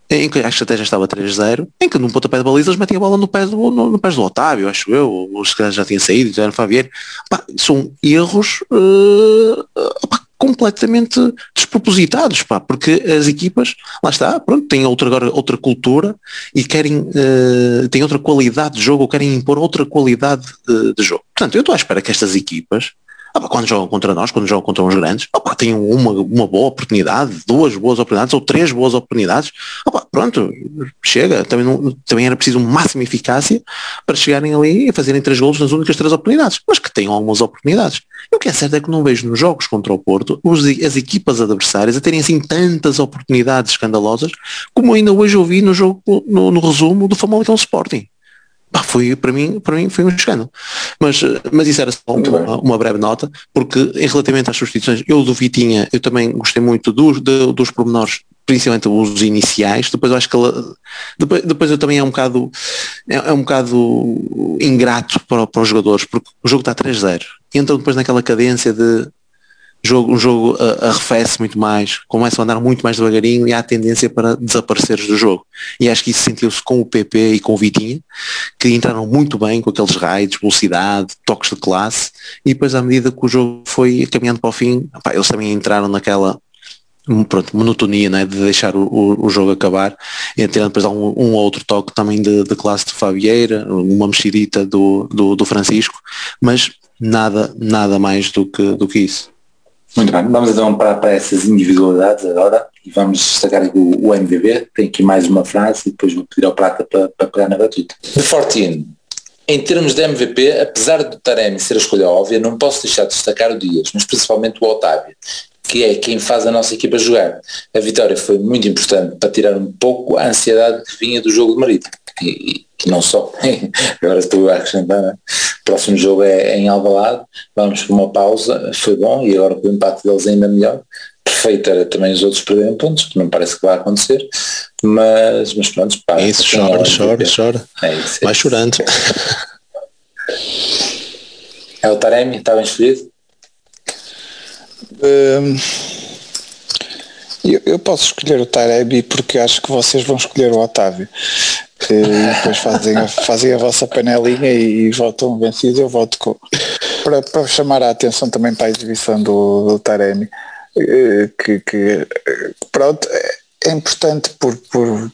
em que até já estava 3-0, em que num pontapé de baliza eles metiam a bola no pé do, no, no pé do Otávio, acho eu, ou se calhar já tinha saído, já era. Pá, são erros uh, completamente despropositados, pá, porque as equipas, lá está, pronto, têm outra, agora, outra cultura e querem, uh, têm outra qualidade de jogo ou querem impor outra qualidade de, de jogo. Portanto, eu estou à espera que estas equipas Quando jogam contra nós, quando jogam contra uns grandes, opa, têm uma, uma boa oportunidade, duas boas oportunidades ou três boas oportunidades. Pronto, chega. Também, não, também era preciso máxima eficácia para chegarem ali e fazerem três golos nas únicas três oportunidades, mas que tenham algumas oportunidades. E o que é certo é que não vejo nos jogos contra o Porto os, as equipas adversárias a terem assim tantas oportunidades escandalosas como ainda hoje ouvi no jogo, no, no resumo do Famalicão Sporting. Pá, foi, para, mim, para mim foi um escândalo. Mas, mas isso era só uma, uma, breve nota, porque em relativamente às substituições, eu do Vitinha, eu também gostei muito dos, dos pormenores, principalmente os iniciais, depois eu acho que ela, depois, depois eu também é um bocado é, é um bocado ingrato para, para os jogadores, porque o jogo está 3-0. Entram depois naquela cadência de jogo, o jogo uh, arrefece muito mais, começam a andar muito mais devagarinho e há tendência para desapareceres do jogo. E acho que isso sentiu-se com o PP e com o Vitinha, que entraram muito bem com aqueles raids, velocidade, toques de classe, e depois à medida que o jogo foi caminhando para o fim, opa, eles também entraram naquela pronto, monotonia né, de deixar o, o, o jogo acabar, e tendo depois um, um outro toque também de, de classe de Fabieira, uma mexidita do, do, do Francisco, mas nada, nada mais do que, do que isso. Muito bem, vamos então para, para essas individualidades agora e vamos destacar o, o MVB. Tem aqui mais uma frase e depois vou pedir ao Prata para, para pegar na batuta. De Fortino, em termos de MVP, apesar do Taremi ser a escolha óbvia, não posso deixar de destacar o Dias, mas principalmente o Otávio, que é quem faz a nossa equipa jogar. A vitória foi muito importante para tirar um pouco a ansiedade que vinha do jogo de Marítimo. E, e não só. Agora estou a acrescentar. Né? O próximo jogo é, é em Alvalade, vamos por uma pausa, foi bom e agora com o empate deles ainda melhor. Perfeito era também os outros perderem pontos, que não parece que vai acontecer, mas, mas pronto, pá, Isso, chora, chora, chora. É isso, é vai chorando. É o Taremi, está bem escolhido? Um, eu, eu, posso escolher o Taremi porque acho que vocês vão escolher o Otávio. E depois fazem, a, fazem a vossa panelinha e, e voltam vencidos, eu volto com. Para, para, chamar a atenção também para a exibição do, do Taremi, eh, que, que pronto, é importante por, por,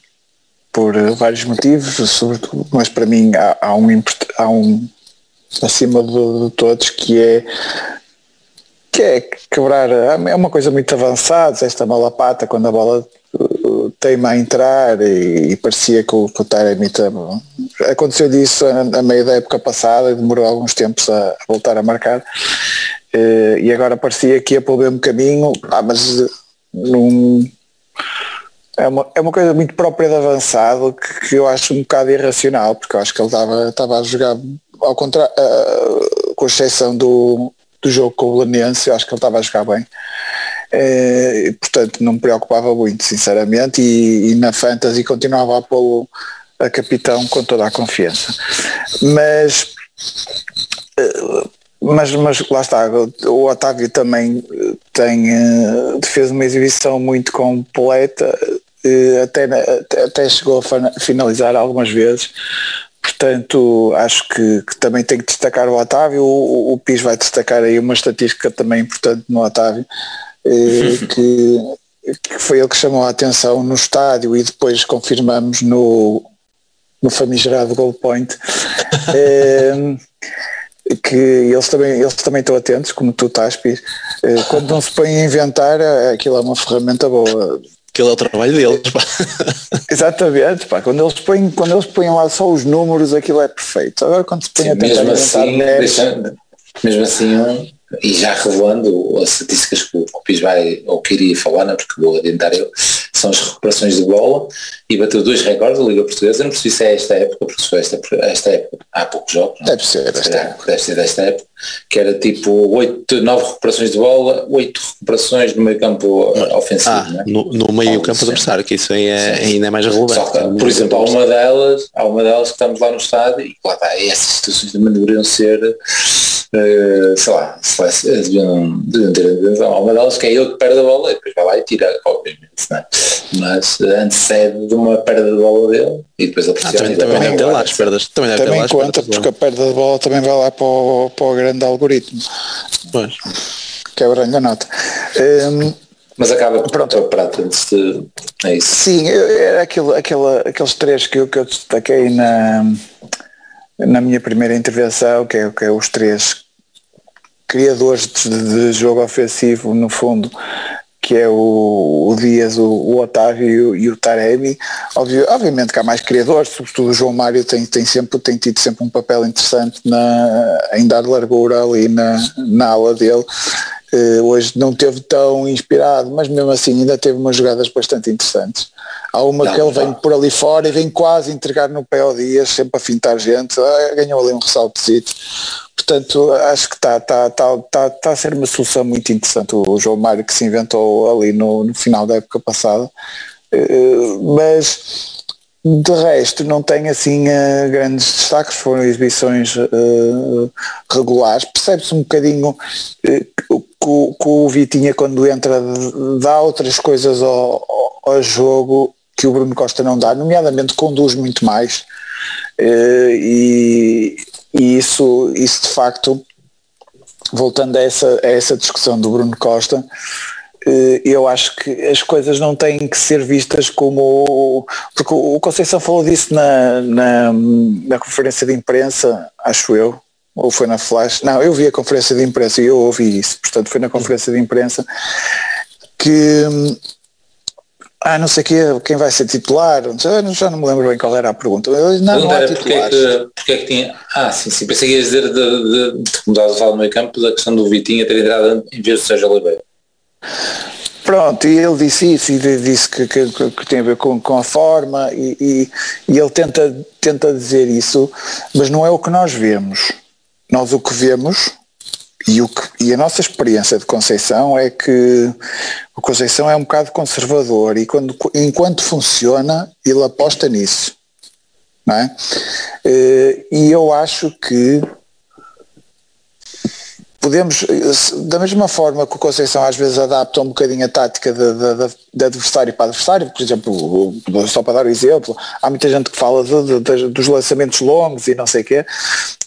por vários motivos, sobretudo, mas para mim há, há um, há um acima de, de todos que é que é quebrar, é uma coisa muito avançada, esta bola pata, quando a bola teima a entrar e, e parecia que o, que o Taremi aconteceu disso a, a meio da época passada e demorou alguns tempos a, a voltar a marcar uh, e agora parecia que ia pelo mesmo caminho, ah, mas uh, num, é uma, é uma coisa muito própria de avançado que, que eu acho um bocado irracional, porque eu acho que ele estava, estava a jogar ao contrário, uh, com exceção do, do jogo com o Lanense, eu acho que ele estava a jogar bem. É, portanto, não me preocupava muito, sinceramente, e, e na Fantasy continuava a pô a capitão com toda a confiança. Mas, eh, mas, mas lá está, o Otávio também tem, fez uma exibição muito completa, até, até chegou a finalizar algumas vezes, Portanto, acho que, que, também tem que destacar o Otávio. O, o PIS vai destacar aí uma estatística também importante no Otávio, eh, que, que, foi ele que chamou a atenção no estádio e depois confirmamos no, no famigerado goal point. eh, que eles também, eles também estão atentos, como tu estás, Pis. Eh, quando não se põe a inventar, aquilo é uma ferramenta boa aquele é o trabalho deles. Pá. Exatamente, pá. Quando, eles põem, quando eles põem lá só os números, aquilo é perfeito. Agora quando se põe Sim, a tentar mesmo assim, mesmo assim e já revelando as estatísticas que o Pis vai ou queria falar, não, porque vou adiantar eu, são as recuperações de bola e bateu dois recordes da Liga Portuguesa. não percebi se é esta época, porque foi esta, esta época, há poucos jogos. Não? Deve ser desta época. Deve ser desta época, que era tipo 8, 9 recuperações de bola, 8 recuperações no meio campo ofensivo. Ah, é? no, no, meio campo adversário, que isso aí é, ainda é mais relevante. Que, por exemplo, há uma delas, há uma delas que estamos lá no estádio e lá está, essas situações também deveriam ser Uh, sei lá, se deviam, deviam ter atenção. Há uma delas que é ele que perde a bola e depois vai lá e tira, obviamente, é? mas antecede de uma perda de bola dele e depois ele ah, também, também deve ter lá as perdas. Também, deve também ter conta porque a perda de bola também vai lá para o, para o grande algoritmo. Pois. Quebra-lhe a nota. Um, mas acaba pronto de. É isso. Sim, era aquele, aquele, aqueles três que eu, que eu destaquei na, na minha primeira intervenção, que é, que é os três criadores de, de, jogo ofensivo, no fundo, que é o, o Dias, o, o Otávio e o Taremi. Obvio, obviamente que há mais criadores, sobretudo o João Mário tem, tem, sempre, tem tido sempre um papel interessante na, em dar largura ali na, na ala dele. Hoje não teve tão inspirado, mas mesmo assim ainda teve umas jogadas bastante interessantes. Há uma não, que ele vem por ali fora e vem quase entregar no pé ao Dias, sempre a fintar gente, ah, ganhou ali um ressaltezito. Portanto, acho que está tá, tá, tá, tá a ser uma solução muito interessante o João Mário que se inventou ali no, no final da época passada. Uh, mas de resto não tem assim uh, grandes destaques, foram exibições uh, regulares. Percebe-se um bocadinho que, que, o Vitinha quando entra dá outras coisas ao, ao, jogo que o Bruno Costa não dá, nomeadamente conduz muito mais. e e isso, isso de facto, voltando a essa, a essa discussão do Bruno Costa, eu acho que as coisas não têm que ser vistas como. Porque o Conceição falou disso na, na, na, conferência de imprensa, acho eu, ou foi na Flash. Não, eu vi a conferência de imprensa e eu ouvi isso, portanto foi na conferência de imprensa que ah, não sei quê, quem vai ser titular, já não me lembro bem qual era a pergunta. Não, não, não há porque é, que, porque é que tinha. Ah, sim, sim, pensei que ias dizer de, de, de, como a falar no meio campo, da questão do Vitinho ter entrado em vez de Sérgio Oliveira. Pronto, e ele disse isso e disse que, que, que tem a ver com, com a forma e, e, e, ele tenta, tenta dizer isso, mas não é o que nós vemos. Nós o que vemos e, o que, e a nossa experiência de Conceição é que o Conceição é um bocado conservador e quando, enquanto funciona, ele aposta nisso. Não é? Eh, e eu acho que podemos, da mesma forma que o Conceição às vezes adapta um bocadinho a tática de, de, de adversário para adversário, por exemplo, só para dar um exemplo, há muita gente que fala de, dos lançamentos longos e não sei o quê.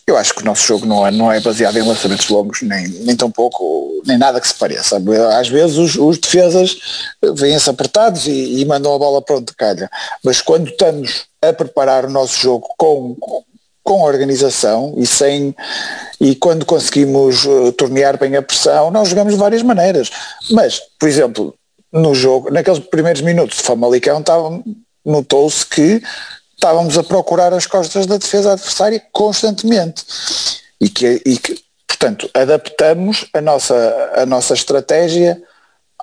Eu acho que o nosso jogo não é, não é baseado em lançamentos longos, nem, nem tão pouco, nem nada que se pareça. Às vezes os, os defesas vêm-se apertados e, e, mandam a bola para onde calha. Mas quando estamos a preparar o nosso jogo com, com organização e sem e quando conseguimos uh, tornear bem a pressão, nós jogamos de várias maneiras. Mas, por exemplo, no jogo, naqueles primeiros minutos de Famalicão, notou-se que estávamos a procurar as costas da defesa adversária constantemente. E que, e que portanto, adaptamos a nossa, a nossa estratégia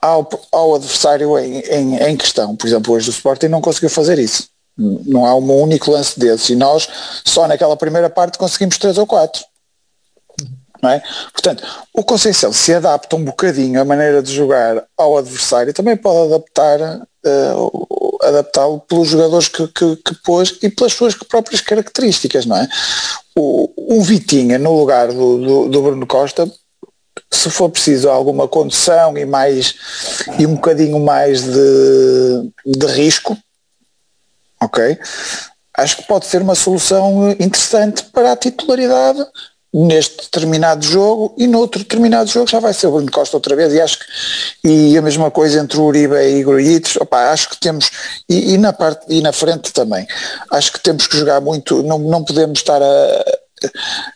ao, ao adversário em, em, em questão. Por exemplo, hoje o Sporting não conseguiu fazer isso. Não há um único lance desses e nós só naquela primeira parte conseguimos três ou quatro. É? Portanto, o Conceição se adapta um bocadinho a maneira de jogar ao adversário, também pode adaptar uh, adaptá-lo pelos jogadores que, que, que, pôs e pelas suas próprias características, não é? O, Vitinha no lugar do, do, do Bruno Costa se for preciso alguma condução e mais e um bocadinho mais de, de risco, ok? Acho que pode ser uma solução interessante para a titularidade neste determinado jogo e no outro determinado jogo já vai ser o Bruno Costa outra vez e acho que e a mesma coisa entre o Uribe e Igor Yites, opa, acho que temos e, e, na parte e na frente também acho que temos que jogar muito não, não podemos estar a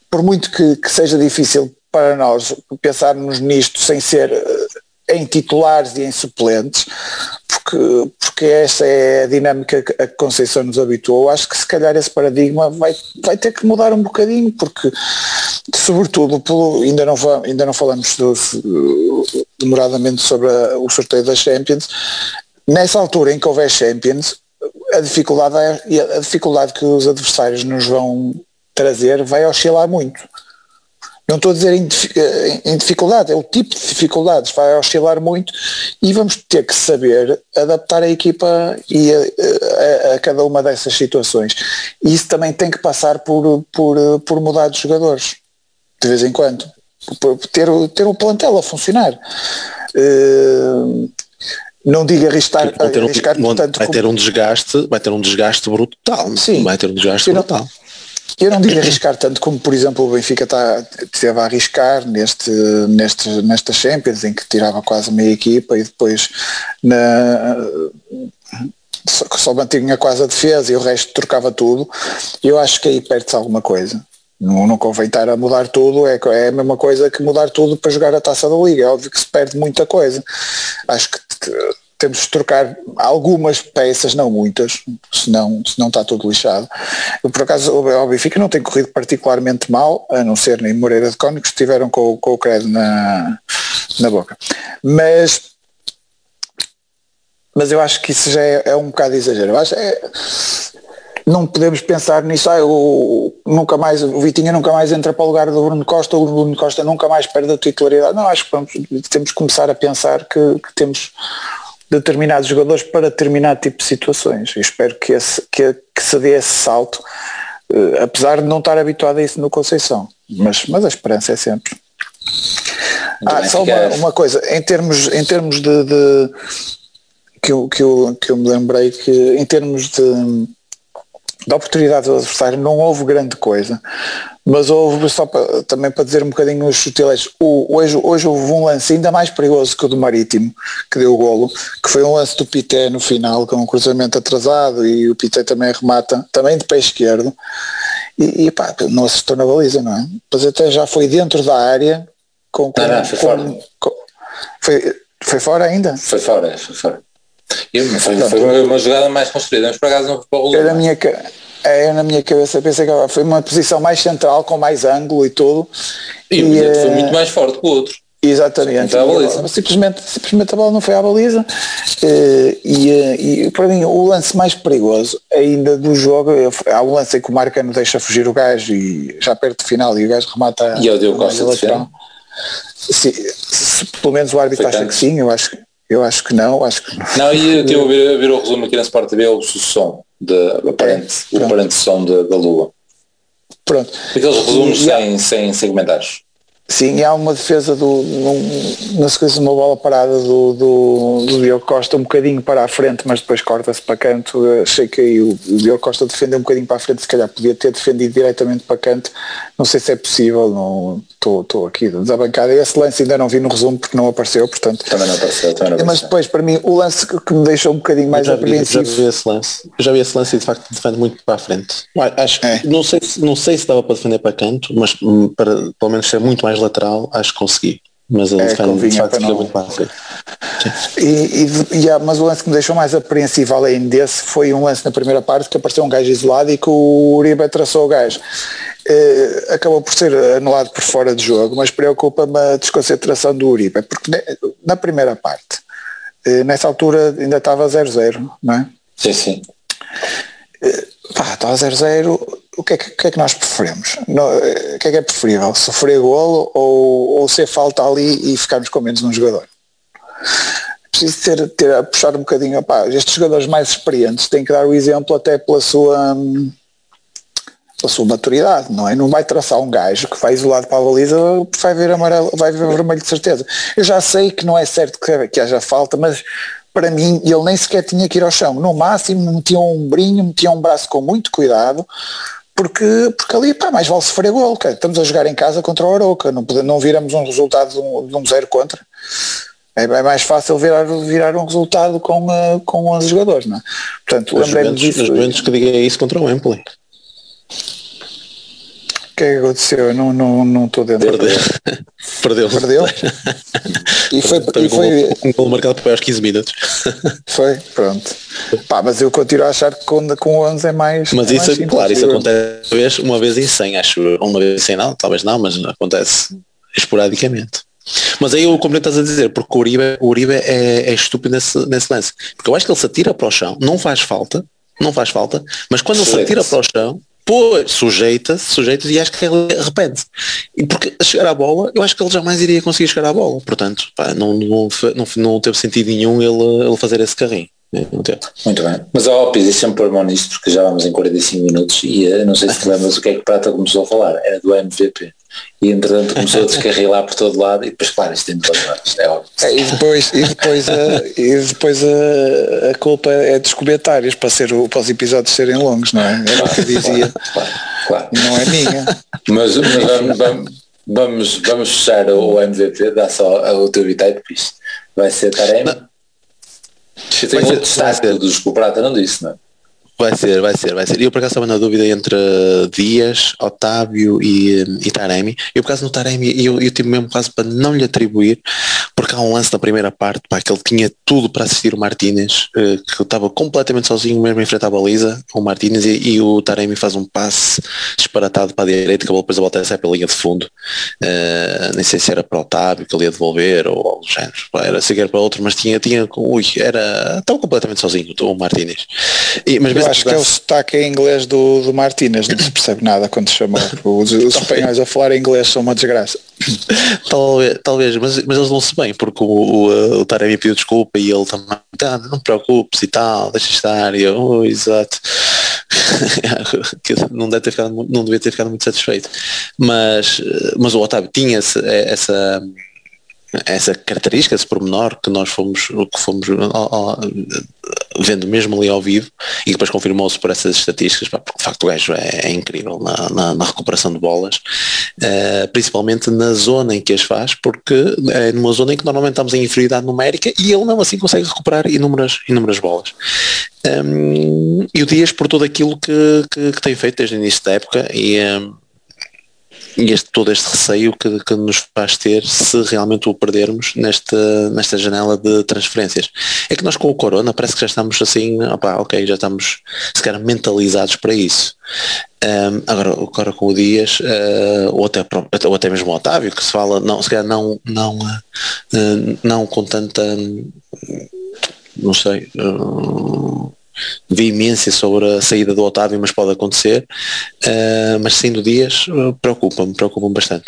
por muito que, que seja difícil para nós pensarmos nisto sem ser eh, em titulares e em suplentes, porque, porque essa é a dinâmica que a Conceição nos habituou. Acho que se calhar esse paradigma vai, vai ter que mudar um bocadinho, porque sobretudo pelo, ainda, não, ainda não falamos do, demoradamente sobre a, o sorteio das Champions, nessa altura em que houver Champions, a dificuldade, é, a dificuldade que os adversários nos vão trazer vai oscilar muito não estou a dizer em, em, dificuldade, é o tipo de dificuldades, vai oscilar muito e vamos ter que saber adaptar a equipa e a, a, a cada uma dessas situações. E isso também tem que passar por, por, por mudar de jogadores, de vez em quando. Por ter, ter o plantel a funcionar. Uh, não digo arriscar, ter um, arriscar tanto vai ter um desgaste, vai ter um desgaste brutal. Sim, vai ter um desgaste brutal. Eu não digo arriscar tanto como, por exemplo, o Benfica está, esteve a arriscar neste, neste, nesta Champions, em que tirava quase meia equipa e depois na, só, só mantinha quase a defesa e o resto trocava tudo. Eu acho que aí perde-se alguma coisa. Não, não convém estar a mudar tudo, é, é a mesma coisa que mudar tudo para jogar a taça da liga. É óbvio que se perde muita coisa. Acho que temos de trocar algumas peças, não muitas, senão, senão está tudo lixado. Por acaso, o Benfica não tem corrido particularmente mal, a não ser nem Moreira de Cónicos, estiveram com, com o credo na, na boca. Mas mas eu acho que isso já é, é um bocado exagero. Eu acho, é, não podemos pensar nisso, ah, o, nunca mais, o Vitinha nunca mais entra para o lugar do Bruno Costa, o Bruno Costa nunca mais perde a titularidade. Não, acho que vamos, temos que começar a pensar que, que temos determinados jogadores para determinado tipo de situações. Eu espero que, esse, que, que se dê esse salto, uh, apesar de não estar habituado a isso no Conceição. Mas, mas a esperança é sempre. ah, só uma, uma, coisa, em termos, em termos de, de, que, eu, que, eu, que eu me lembrei que em termos de, de oportunidade do adversário não houve grande coisa mas houve, só para, também para dizer um bocadinho os sutilés, hoje, hoje houve um lance ainda mais perigoso que o do Marítimo, que deu o golo, que foi um lance do Pité no final, com um cruzamento atrasado e o Pité também remata, também de pé esquerdo, e, e pá, não acertou na baliza, não é? Mas até já foi dentro da área, com, com, não, não, foi, com, fora. Com, foi, foi fora ainda? Foi fora, foi fora. Eu, foi, foi, uma jogada mais construída, mas por acaso não foi para o Era a minha, é, na minha cabeça pensei que foi uma posição mais central, com mais ângulo e tudo. E, o foi muito mais forte que o outro. Exatamente. E, simplesmente, simplesmente a bola não foi à baliza. Eh, e, eh, e, para mim o lance mais perigoso ainda do jogo, há um lance em que o Marcano deixa fugir o gajo e já perto do final e o gajo remata. E é o Diogo Costa de se, se, pelo menos o árbitro acha que sim, eu acho, eu acho que não. Acho que... Não, e eu estive a ver, a ver o resumo aqui na Sport TV, o som de aparente, é, o aparente som de, da Lua. Pronto. Aqueles resumos sem, sem, sem comentários. Sim, e há uma defesa do, na sequência de uma bola parada do, do, do Diogo Costa um bocadinho para a frente, mas depois corta-se para canto. Achei que aí o, o Diogo Costa defendeu um bocadinho para a frente, se calhar podia ter defendido diretamente para canto. Não sei se é possível, estou aqui desabancado. Esse lance ainda não vi no resumo porque não apareceu, portanto. Também não apareceu, também não apareceu. Mas depois, para mim, o lance que, me deixou um bocadinho mais apreensivo. Já vi esse lance. Eu já vi esse lance e de facto defende muito para a frente. Acho, é. não, sei, não sei se dava para defender para canto, mas hum, para pelo menos ser muito mais lateral, acho que consegui. Mas ele é, de facto não... muito fácil. E, e, e, mas o lance que me deixou mais apreensivo além desse foi um lance na primeira parte que apareceu um gajo isolado e que o Uribe traçou o gajo. Uh, acabou por ser anulado por fora de jogo, mas preocupa-me a desconcentração do Uribe, porque na primeira parte, uh, nessa altura ainda estava 0-0, não é? Sim, sim. Uh, pá, estava 0-0, o que é que, que, é que nós preferimos? No, o que é que é preferível? Sofrer golo ou, ou ser falta ali e ficarmos com menos um jogador? Preciso ter, ter a puxar um bocadinho, opá, estes jogadores mais experientes têm que dar o exemplo até pela sua pela sua maturidade, não é? Não vai traçar um gajo que vai isolado para a baliza, vai ver amarelo, vai ver vermelho de certeza. Eu já sei que não é certo que, que haja falta, mas para mim ele nem sequer tinha que ir ao chão. No máximo metia um ombrinho, metia um braço com muito cuidado, porque, porque ali pá, mais vale sofrer gol, cara. estamos a jogar em casa contra o Aroca, não, não viramos um resultado de um, de um zero contra. É, é mais fácil virar, virar um resultado com, uh, com 11 jogadores, não é? Portanto, lembrei-me disso. Os Juventus que diga isso contra o Empoli que é que aconteceu? Eu não estou não, não dentro. Perdeu. Perdeu. Perdeu? E foi, e foi... um gol marcado para aos 15 minutos. Foi, pronto. Pá, mas eu continuo a achar que com, com 11 é mais. Mas é isso, mais claro, isso acontece uma vez em 100, acho. Uma vez em 100 não, talvez não, mas acontece esporadicamente. Mas aí eu como estás a dizer, porque o Uribe, o Uribe é, é estúpido nesse, nesse lance. Porque eu acho que ele se atira para o chão, não faz falta, não faz falta, mas quando ele se atira para o chão, Sujeita-se, sujeita e acho que ele arrepende. E porque a chegar à bola, eu acho que ele jamais iria conseguir chegar à bola. Portanto, pá, não, não, não, não teve sentido nenhum ele, ele fazer esse carrinho. Muito bem. Mas oh, Pizzi, sempre pôr mão nisto, porque já vamos em 45 minutos e uh, não sei se lembras o que é que Prata começou a falar. Era do MVP. E entretanto começou a descarrilar por todo lado e depois, claro, isto tem de isto é óbvio. É, e depois, e depois, a, e depois a, a culpa é dos comentários para, ser o, para os episódios serem longos, não é? Era o que eu dizia. Claro, claro. Não é minha. Mas, mas vamos, vamos, vamos, vamos fechar o MVP, dá só o teu bitite, vai ser Taremi. Tem outro destaque dos que o Prata não disse, não é? Vai ser, vai ser, vai ser. Eu por acaso estava na dúvida entre Dias, Otávio e, e Taremi. Eu por acaso no Taremi eu, eu tive mesmo quase para não lhe atribuir, porque há um lance na primeira parte pá, que ele tinha tudo para assistir o Martínez, eh, que estava completamente sozinho mesmo em frente à baliza, o Martínez, e, e, o Taremi faz um passe disparatado para a direita, que depois a volta a pela linha de fundo. Uh, nem sei se era para Otávio que ele ia devolver ou algo do género. Pá, era sequer para outro, mas tinha, tinha ui, era, estava completamente sozinho o Martínez. E, mas acho que é o sotaque em inglês do, do Martínez, não se percebe nada quando se chama. Os, os espanhóis a falar inglês são uma desgraça. talvez, talvez mas, mas eles não se bem, porque o, o, o Taremi pediu desculpa e ele também, ah, não te preocupes e tal, deixa estar, e eu, oh, exato. não, deve ter ficado, não devia ter ficado muito satisfeito. Mas, mas o Otávio tinha essa, essa característica, esse pormenor que nós fomos, que fomos vendo mesmo ali ao vivo e depois confirmou-se por essas estatísticas, pá, porque de facto o gajo é, é incrível na, na, na, recuperação de bolas, uh, principalmente na zona em que as faz, porque é numa zona em que normalmente estamos em inferioridade numérica e ele não assim consegue recuperar inúmeras, inúmeras bolas. Um, e o Dias por tudo aquilo que, que, que, tem feito desde o início da época e um, e este, todo este receio que, que, nos faz ter se realmente o perdermos nesta, nesta janela de transferências. É que nós com o Corona parece que já estamos assim, ok, já estamos se mentalizados para isso. Um, agora, agora com o Dias, uh, ou, até, ou até mesmo o Otávio, que se fala, não, se calhar não, não, uh, não com tanta, não sei, uh, veemência sobre a saída do Otávio, mas pode acontecer, uh, mas sendo Dias uh, preocupa-me, preocupa-me bastante.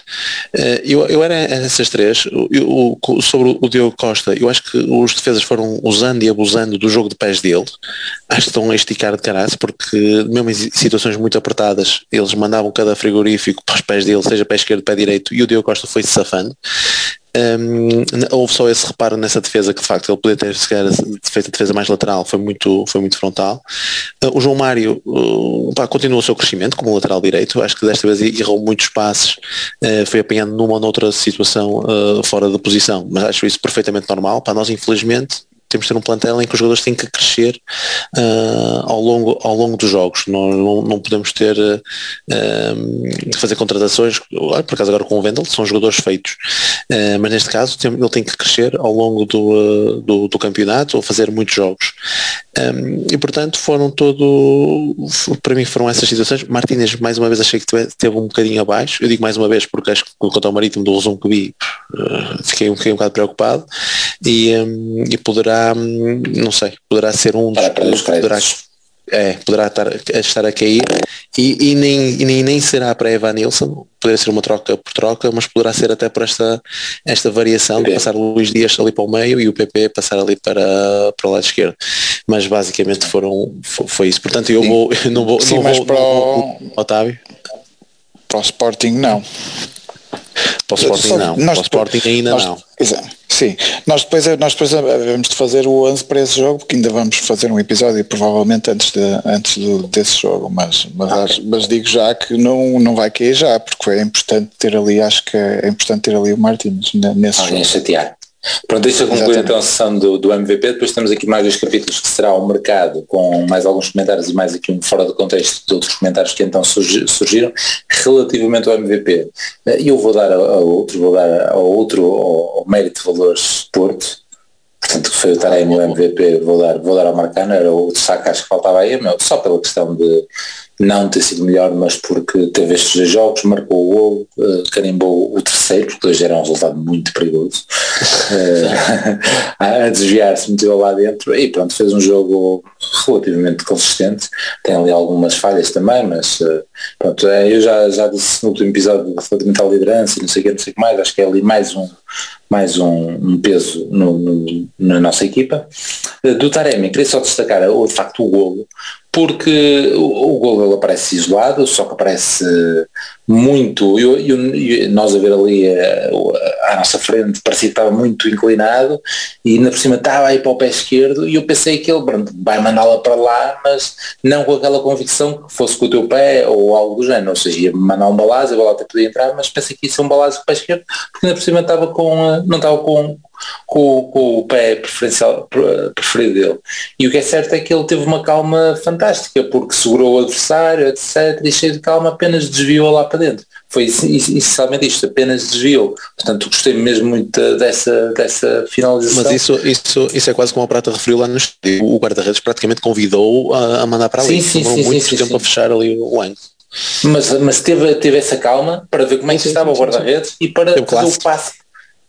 Uh, eu, eu era essas três, eu, eu, sobre o Diogo Costa, eu acho que os defesas foram usando e abusando do jogo de pés dele, acho que estão a esticar de caraço, porque mesmo em situações muito apertadas, eles mandavam cada frigorífico para os pés dele, seja pé esquerdo, pé direito, e o Diogo Costa foi safando. Um, houve só esse reparo nessa defesa que de facto ele podia ter sequer feito a defesa mais lateral, foi muito, foi muito frontal. Uh, o João Mário uh, pá, continuou o seu crescimento como lateral direito, acho que desta vez errou muitos passes, uh, foi apanhando numa ou noutra situação fora da posição, mas acho isso perfeitamente normal. Para nós, infelizmente, temos de ter um plantel em que os jogadores têm que crescer uh, ao, longo, ao longo dos jogos. Não, não, não podemos ter uh, fazer contratações, por acaso agora com o Vendel, são jogadores feitos. Uh, mas neste caso tem, ele tem que crescer ao longo do, do, do, campeonato ou fazer muitos jogos. Um, e portanto foram todo, para mim foram essas situações. Martínez mais uma vez achei que teve um bocadinho abaixo. Eu digo mais uma vez porque acho que quanto ao Marítimo do resumo que vi, fiquei, fiquei um bocado preocupado e, um, e poderá, não sei, poderá ser um dos poderá, é, poderá estar, estar a cair e, e, nem, e nem, nem será para Evan Nilsson, poderá ser uma troca por troca, mas poderá ser até por esta, esta variação de passar o Luís Dias ali para o meio e o PP passar ali para, para o lado esquerdo. Mas basicamente foram, foi, foi isso. Portanto, eu vou, eu não vou, Sim, não mas vou, para o- Otávio, Para o Sporting não. Para o Sporting Só- não, nós para o depois- Sporting ainda nós- não. Exato. Sim, nós depois, nós depois devemos de fazer o 11 para esse jogo, porque ainda vamos fazer um episódio provavelmente antes, de, antes do, desse jogo, mas, mas, acho- mas digo já que não, não vai cair já, porque é importante ter ali, acho que é importante ter ali o Martins ne- nesse Alguém jogo. chatear. Pronto, deixa eu concluir Exatamente. então a sessão do, do MVP, depois temos aqui mais dois capítulos que será o mercado, com mais alguns comentários e mais aqui um fora do contexto de outros comentários que então surgi- surgiram, relativamente ao MVP. Eh, Eu vou dar a, a outro, vou dar ao outro, ao, ao mérito de valores Porto, portanto que foi o Taremi o MVP, vou dar, vou dar ao Marcano, era o destaque acho que faltava aí, meu, só pela questão de não ter sido melhor, mas porque teve estes dois jogos, marcou o gol, eh, carimbou o terceiro, porque hoje era um resultado muito perigoso, eh, a desviar-se, meteu lá dentro e pronto, fez um jogo relativamente consistente, tem ali algumas falhas também, mas eh, pronto, eu já, já disse no último episódio relativamente à liderança e não sei o que, não sei o que mais, acho que é ali mais um mais um, um peso no- no- na nossa equipa. Do Taremi, queria só destacar o, de facto o golo, porque o, o ele aparece isolado, só que aparece muito, eu, eu- nós a ver ali eh, à nossa frente parecia que estava muito inclinado e ainda por cima estava aí para o pé esquerdo e eu pensei que ele pronto, vai mandá-la para lá, mas não com aquela convicção que fosse com o teu pé ou algo do género, ou seja, ia mandar um balazo, a bola até podia entrar, mas pensei que ia ser um balazo o pé esquerdo, porque ainda por cima estava com, eh, não estava com, com, com o pé preferencial, pre- preferido dele. E o que é certo é que ele teve uma calma fantástica, porque segurou o adversário, etc, e cheio de calma apenas desviou lá para dentro. Foi essencialmente isto, apenas desviou. Portanto, gostei mesmo muito dessa, dessa finalização. Mas isso, isso, isso é quase como a Prata referiu lá no estúdio. O guarda-redes praticamente convidou a, a mandar para ali. Sim, Demorou sim, muito sim, tempo sim. a fechar ali o ângulo. Mas, mas teve, teve essa calma para ver como é que estava o guarda-redes e para fazer o passe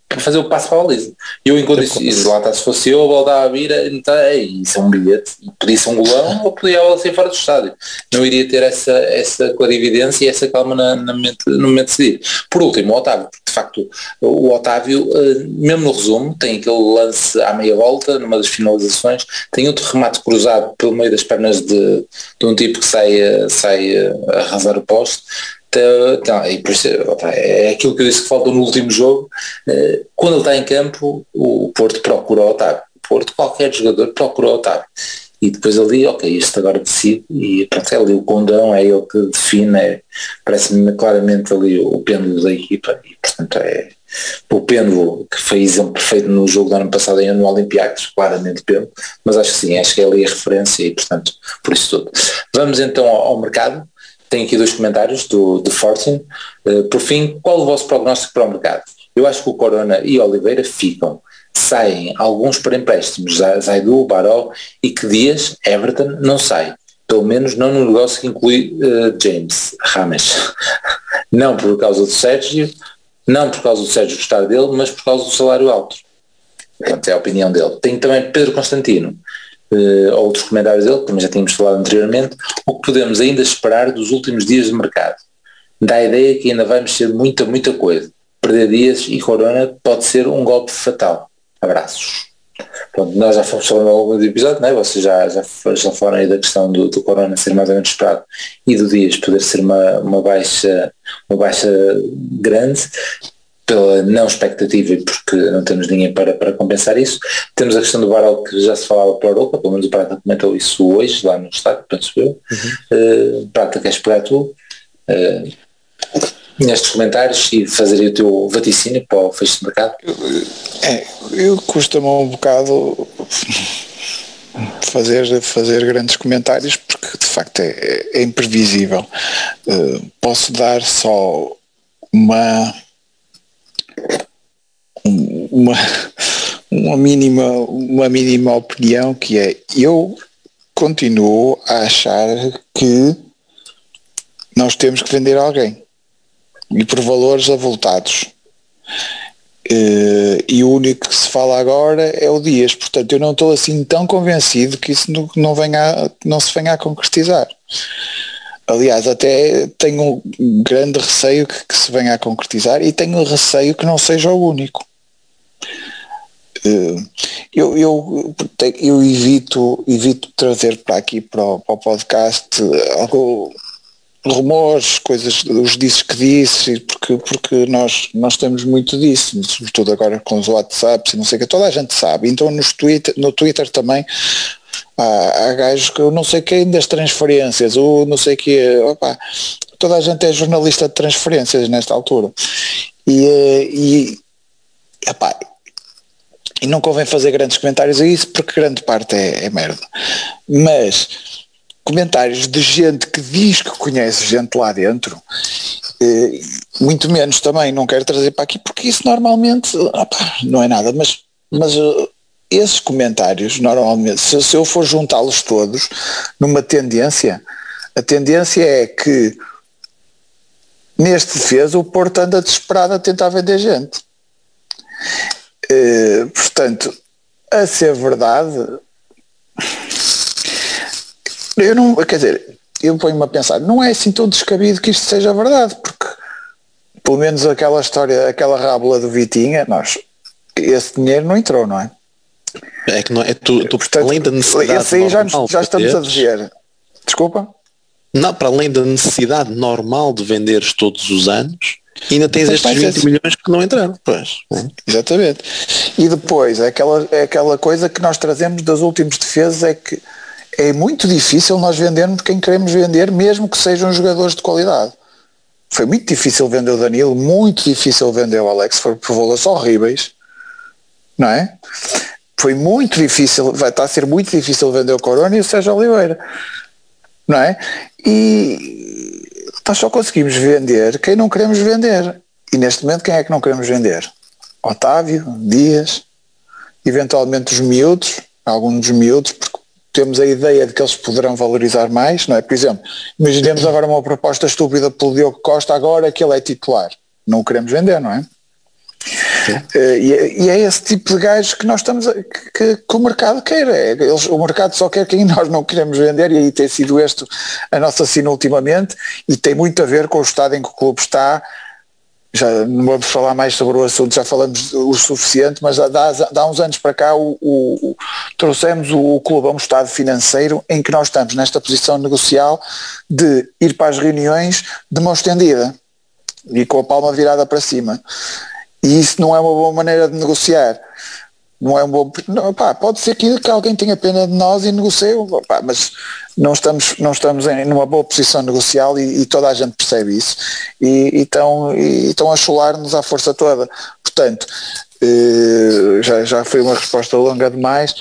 para fazer o passe para a baliza. E eu enquanto classe. isso, lá está, se fosse eu, a bola dava a vir, então, ei, isso é um bilhete, e podia ser um golão ou podia a bola ser fora do estádio. Não iria ter essa, essa clarividência e essa calma na, na mente, no momento de decidir. Por último, o Otávio, porque de facto o Otávio, eh, mesmo no resumo, tem aquele lance à meia volta, numa das finalizações, tem outro remate cruzado pelo meio das pernas de, de um tipo que sai, sai a arrasar o poste, Tá- tá, e por isso, é aquilo que eu disse que faltou no último jogo. eh, Quando ele está em campo, o Porto procura o Otávio. O Porto, qualquer jogador, procura o Otávio. E depois ali, ok, este agora decide e pronto, é ali o condão, é ele que define, é, parece-me claramente ali o pêndulo da equipa e portanto é o pêndulo que foi exemplo perfeito no jogo do ano passado em no Olympiacos, claramente pêndulo, mas acho que sim, acho que é ali a referência e portanto, por isso tudo. Vamos então ao, ao mercado. Tenho aqui dois comentários do, do Fortune. Uh, por fim, qual o vosso prognóstico para o mercado? Eu acho que o Corona e Oliveira ficam. Saem alguns para empréstimos, Za- Zaidu, Baró e que Dias, Everton, não sai. Pelo menos não no negócio que inclui uh, James Rames. não por causa do Sérgio, não por causa do Sérgio gostar dele, mas por causa do salário alto. Portanto, é a opinião dele. Tenho também Pedro Constantino, uh, outros comentários dele, também já tínhamos falado anteriormente, o que podemos ainda esperar dos últimos dias de mercado. Dá a ideia que ainda vai mexer muita, muita coisa. Perder dias e corona pode ser um golpe fatal. Abraços. Pronto, nós já fomos falando ao longo do episódio, né? vocês já, já, já falaram aí da questão do, do corona ser mais ou menos esperado e do dias poder ser uma, uma, baixa, uma baixa grande pela não expectativa e porque não temos ninguém para, para compensar isso. Temos a questão do Barol que já se falava para a Europa, pelo menos o Prata comentou isso hoje lá no estádio, penso eu. Uhum. Uh, Prata, queres pegar tu? Uh, nestes comentários e fazer o teu vaticínio para o fecho de mercado? É, eu custa-me um bocado fazer, fazer grandes comentários porque de facto é, é imprevisível. Uh, posso dar só uma uma, uma mínima uma mínima opinião que é eu continuo a achar que nós temos que vender alguém e por valores avultados Uh, e o único que se fala agora é o Dias. Portanto, eu não estou assim tão convencido que isso não, venha não se venha a concretizar. Aliás, até tenho um grande receio que, que, se venha a concretizar e tenho receio que não seja o único. Uh, eu, eu, eu evito, evito trazer para aqui para o, para o podcast algo rumores, coisas, os disses que disse, porque, porque nós, nós temos muito disso, sobretudo agora com os WhatsApps e não sei o que, toda a gente sabe. Então nos Twitter, no Twitter também há, há gajos que eu não sei quem das transferências, ou não sei que, opa, toda a gente é jornalista de transferências nesta altura. E, eh, e, epá, e não convém fazer grandes comentários a isso porque grande parte é, é merda. Mas comentários de gente que diz que conhece gente lá dentro, eh, muito menos também não quero trazer para aqui, porque isso normalmente opa, não é nada, mas, mas uh, esses comentários, normalmente, se, se eu for juntá-los todos numa tendência, a tendência é que neste defesa o Porto anda desesperado a tentar vender gente. Uh, portanto, a ser verdade, eu não, quer dizer, eu ponho-me a pensar, não é assim tão descabido que isto seja verdade, porque pelo menos aquela história, aquela rábula do Vitinha, nós, esse dinheiro não entrou, não é? É que não é, tu, tu Portanto, além da necessidade esse aí já, já estamos a dizer. Desculpa? Não, para além da necessidade normal de venderes todos os anos, ainda tens estes 20 milhões que não entraram. Pois. Exatamente. E depois, é aquela, é aquela coisa que nós trazemos das últimas defesas, é que é muito difícil nós vendermos quem queremos vender, mesmo que sejam jogadores de qualidade. Foi muito difícil vender o Danilo, muito difícil vender o Alex, foi por valores horríveis, não é? Foi muito difícil, vai estar a ser muito difícil vender o Corona e o Sérgio Oliveira, não é? E nós só conseguimos vender quem não queremos vender. E neste momento quem é que não queremos vender? Otávio, Dias, eventualmente os miúdos, alguns dos miúdos, porque temos a ideia de que eles poderão valorizar mais, não é? Por exemplo, imaginemos agora uma proposta estúpida pelo Diogo Costa agora que ele é titular. Não o queremos vender, não é? Uh, e, é, e, é esse tipo de gajos que nós estamos a, que, que, que, o mercado quer. É, eles, o mercado só quer quem nós não queremos vender e aí tem sido este a nossa sina ultimamente e tem muito a ver com o estado em que o clube está, já não vamos falar mais sobre o assunto, já falamos o suficiente, mas há, há uns anos para cá o, o, trouxemos o, o clube a um estado financeiro em que nós estamos nesta posição negocial de ir para as reuniões de mão estendida e com a palma virada para cima. E isso não é uma boa maneira de negociar não é um bom. Não, pá, pode ser que, que alguém tenha pena de nós e negocie, pá, mas não estamos, não estamos em numa boa posição negocial e, e toda a gente percebe isso e, estão, a chular-nos à força toda. Portanto, eh, já, já foi uma resposta longa demais.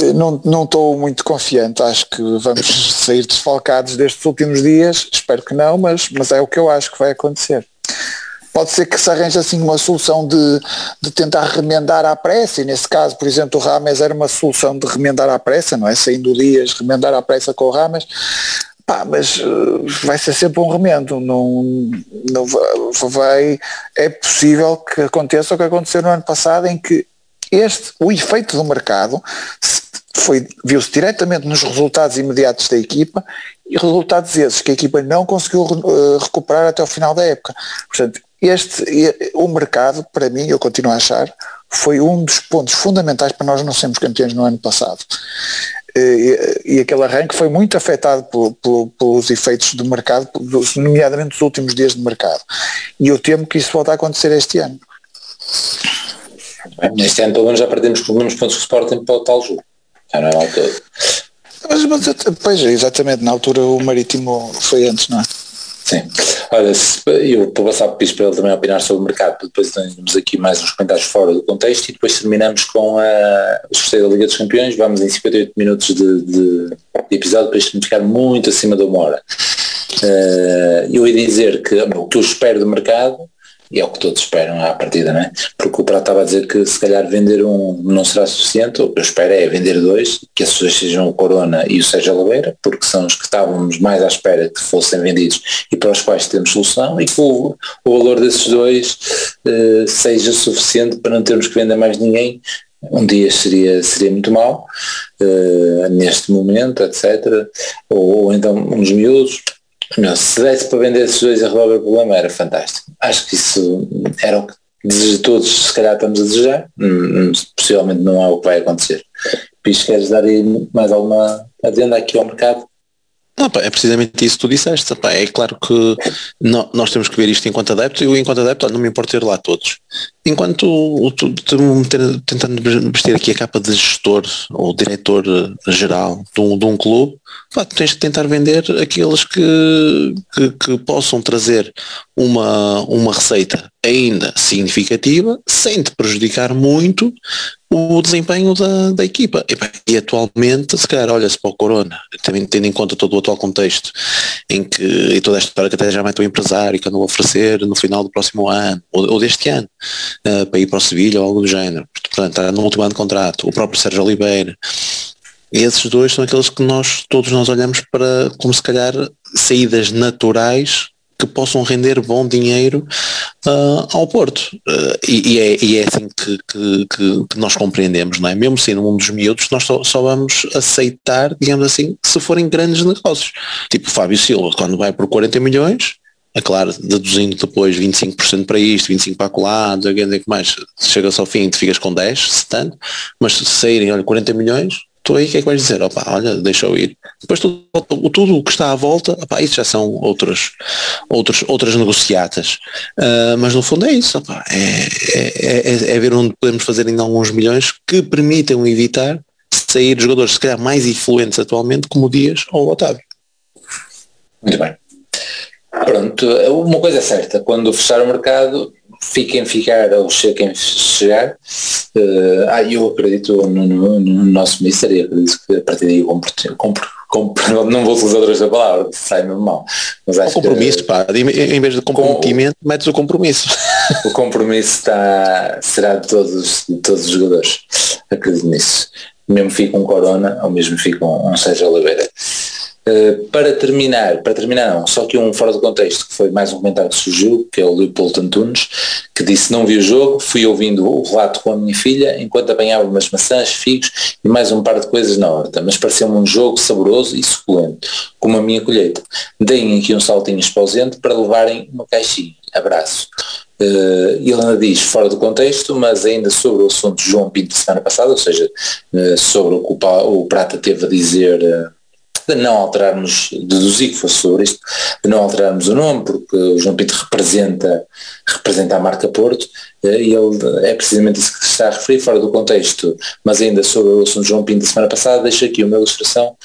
Eh, não, não estou muito confiante, acho que vamos sair desfalcados destes últimos dias, espero que não, mas, mas é o que eu acho que vai acontecer pode ser que se arranje assim uma solução de, de tentar remendar à pressa, e nesse caso, por exemplo, o Rames era uma solução de remendar à pressa, não é? Saindo dias, remendar à pressa com o Rames, pá, mas uh, vai ser sempre um remendo, não, não vai, é possível que aconteça o que aconteceu no ano passado, em que este, o efeito do mercado foi, viu-se diretamente nos resultados imediatos da equipa e resultados esses que a equipa não conseguiu uh, recuperar até o final da época. Portanto, este, o mercado, para mim, eu continuo a achar, foi um dos pontos fundamentais para nós não sermos campeões no ano passado. E, e aquele arranque foi muito afetado por, por, pelos efeitos do mercado, nomeadamente os últimos dias de mercado. E eu temo que isso volte a acontecer este ano. Este ano pelo menos já perdemos pelo menos pontos que Sporting para o tal jogo. Já não é altura. Mas, mas, pois, exatamente, na altura o Marítimo foi antes, não é? Sim. Olha, eu vou passar para para ele também opinar sobre o mercado, depois temos aqui mais uns comentários fora do contexto e depois terminamos com a, o sorteio da Liga dos Campeões, vamos em 58 minutos de, de, de episódio para isto ficar muito acima de uma hora. Uh, eu ia dizer que o que eu espero do mercado e é o que todos esperam à partida, não é? Porque o Prato estava a dizer que se calhar vender um não será suficiente, eu espero é vender dois, que esses dois sejam o Corona e o Sérgio Oliveira, porque são os que estávamos mais à espera que fossem vendidos e para os quais temos solução, e que o, o valor desses dois eh, seja suficiente para não termos que vender mais ninguém. Um dia seria, seria muito mal, eh, neste momento, etc. Ou, ou então uns miúdos, meu, se desse para vender esses dois a resolver o problema era fantástico. Acho que isso era o que de todos se calhar estamos a desejar. Hum, hum, possivelmente não é o que vai acontecer. Picho, queres dar aí mais alguma adenda aqui ao mercado? Não, pá, é precisamente isso que tu disseste. Pá, é claro que nós temos que ver isto enquanto adepto e eu enquanto adepto não me importa ter lá todos. Enquanto tu, tentando vestir aqui a capa de gestor ou diretor geral de um, de um clube, pá, tens que tentar vender aqueles que, que, que, possam trazer uma, uma receita ainda significativa sem te prejudicar muito o desempenho da, da equipa. E, atualmente, se calhar, olha-se para o Corona, também tendo em conta todo o atual contexto, em que, e toda esta história que até já vai o empresário que andou a oferecer no final do próximo ano, ou, ou deste ano, uh, para ir para o Sevilha ou algo do género. Portanto, está no último ano de contrato. O próprio Sérgio Oliveira. E esses dois são aqueles que nós, todos nós olhamos para como se calhar saídas naturais que possam render bom dinheiro uh, ao Porto. Uh, e, e, é, e, é, assim que, que, que, nós compreendemos, não é? Mesmo sendo um dos miúdos, nós só, só, vamos aceitar, digamos assim, se forem grandes negócios. Tipo Fábio Silva, quando vai por 40 milhões, é claro, deduzindo depois 25% para isto, 25% para acolá, o que mais, chega-se ao fim tu ficas com 10, se tanto, mas se saírem, olha, 40 milhões, tu aí o que é que vais dizer? Opa, olha, deixa eu ir. Depois tudo, tudo o que está à volta, opa, isso já são outros, outros, outras negociatas. Uh, mas no fundo é isso, opa, é, é, é, é, ver onde podemos fazer ainda alguns milhões que permitam evitar sair jogadores se calhar mais influentes atualmente como o Dias ou o Otávio. Muito bem. Pronto, uma coisa é certa, quando fechar o mercado, fiquem ficar ou cheguem chegar. Uh, eu acredito no, no, no nosso Ministério e acredito que a partir daí compro, compro, não vou utilizar outra palavra, sai mesmo mal. Mas acho o compromisso, que, pá, em vez de comprometimento, com, metes o compromisso. O compromisso está, será de todos, de todos os jogadores. Acredito nisso. Mesmo fica um Corona, ou mesmo fica um, um Sérgio Oliveira. Uh, para terminar, para terminar não, só que um fora do contexto, que foi mais um comentário que surgiu, que é o Leopoldo Antunes, que disse não vi o jogo, fui ouvindo o relato com a minha filha, enquanto apanhava umas maçãs, figos e mais um par de coisas na horta, mas pareceu-me um jogo saboroso e suculento, como a minha colheita. Deem aqui um saltinho exposente para levarem uma caixinha. Abraço. Uh, ele ainda diz fora do contexto, mas ainda sobre o assunto de João Pinto de semana passada, ou seja, uh, sobre o que o, o Prata teve a dizer uh, de não alterarmos, deduzir que fosse sobre isto, de não alterarmos o nome, porque o João Pinto representa, representa a marca Porto, eh, e ele é precisamente isso que está a referir, fora do contexto, mas ainda sobre o assunto de João Pinto da semana passada, deixo aqui uma ilustração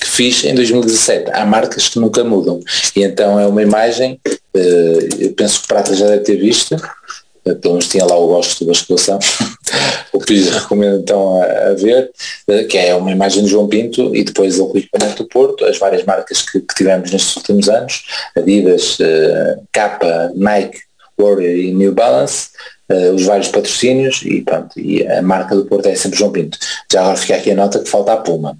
que fiz em 2017. Há marcas que nunca mudam. E então é uma imagem, eh, eu penso que o Prata já deve ter visto, pelo menos tinha lá o gosto da escalação, o Pires recomendo então a, a, ver, eh, que é uma imagem de João Pinto e depois o equipamento do Porto, as várias marcas que, que tivemos nestes últimos anos, Adidas, uh, Kappa, Nike, Warrior e New Balance, uh, os vários patrocínios e pronto, e a marca do Porto é sempre João Pinto. Já agora fica aqui a nota que falta a Puma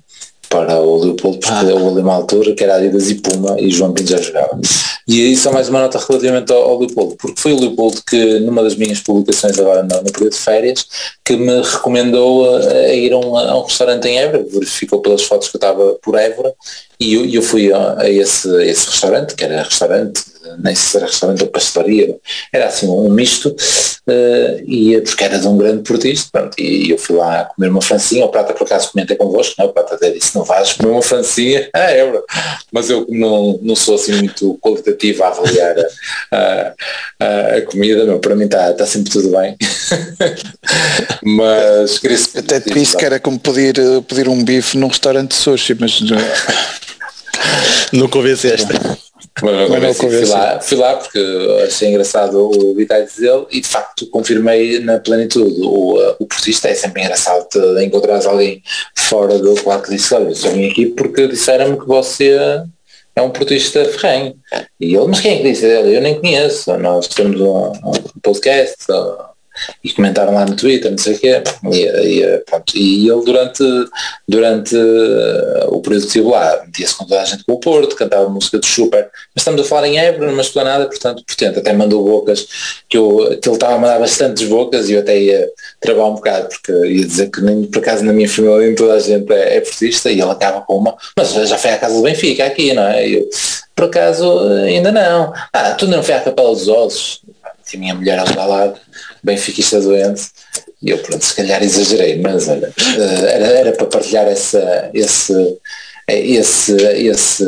para o Leopoldo, porque houve ali uma altura que era Adidas e Puma e João Pinto já jogava. E aí só mais uma nota relativamente ao, ao, Leopoldo, porque foi o Leopoldo que numa das minhas publicações agora no, no período de férias que me recomendou a, a ir a um, a um, restaurante em Évora, verificou pelas fotos que eu estava por Évora e eu, eu fui a, a esse, esse restaurante, que era restaurante nem se era restaurante ou pastelaria, era assim um misto, uh, e porque era de um grande portista, pronto, e eu fui lá comer uma francinha, o Prata por acaso comentei convosco, não, o Prata até disse, não vais comer uma francinha, ah, é, mas eu não, não sou assim muito qualitativo a avaliar a, a, a comida, meu, para mim está tá sempre tudo bem, mas queria Até te disse que era como pedir, pedir um bife num restaurante de sushi, mas... Não convenceste. Mas, mas fui, lá, fui lá porque achei engraçado o detalhes dele e de facto confirmei na plenitude. O, o portista é sempre engraçado de encontrar alguém fora do claro que disse, olha, sou vim aqui porque disseram-me que você é um portista ferrenho. E ele, mas quem é que disse dele? Eu nem conheço. Nós temos um, um podcast e comentaram lá no Twitter, não sei o quê. E, e, pronto, e ele durante, durante o período que estive lá, metia-se com toda a gente com o Porto, cantava música do Super, mas estamos a falar em Évora, numa esplanada, portanto, portanto, até mandou bocas, que, eu, que ele estava a mandar bastantes bocas e eu até ia travar um bocado, porque ia dizer que nem por acaso na minha família nem toda a gente é, é portista e ele acaba com uma, mas já foi à casa do Benfica aqui, não é? Eu, por acaso ainda não. Ah, tu não foi à Capela dos Ossos, a minha mulher ao lado, benfiquista doente, e eu pronto, se calhar exagerei, mas olha, eh, era, era para partilhar essa, esse, eh, esse, esse,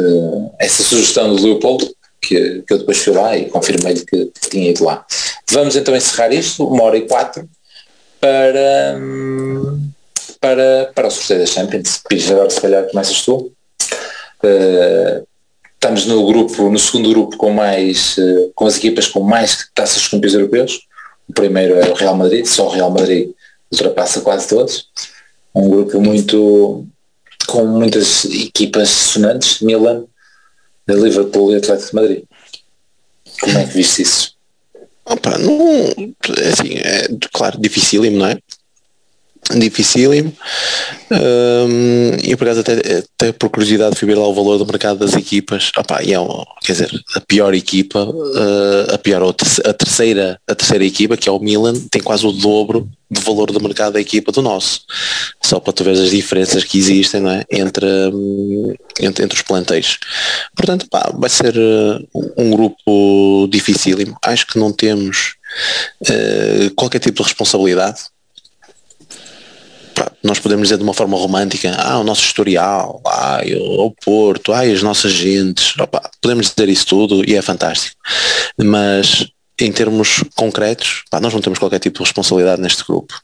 essa sugestão do Leopoldo, que, que eu depois fui lá e confirmei-lhe que, tinha ido lá. Vamos então encerrar isto, uma hora e quatro, para, para, para o sorteio da Champions. Pires agora se calhar começas tu. Uh, estamos no grupo, no segundo grupo com mais, com as equipas com mais taças de campeões europeus. O primeiro é o Real Madrid, só o Real Madrid ultrapassa quase todos. Um grupo muito com muitas equipas sonantes, Milan, Liverpool e Atlético de Madrid. Como é que viste isso? Opa, não, é assim, é claro, dificílimo, não é? Dificílimo. Um, e por acaso até, até por curiosidade fui ver lá o valor do mercado das equipas. Opa, e é um, quer dizer a pior equipa uh, a pior a terceira a terceira equipa que é o Milan tem quase o dobro do valor do mercado da equipa do nosso. Só para tu ver as diferenças que existem não é? entre, um, entre, entre os plantéis. Portanto pá, vai ser uh, um grupo dificílimo. Acho que não temos uh, qualquer tipo de responsabilidade nós podemos dizer de uma forma romântica, ah, o nosso historial, ah, o Porto, ah, as nossas gentes, opa, podemos dizer isso tudo e é fantástico. Mas em termos concretos, pá, nós não temos qualquer tipo de responsabilidade neste grupo.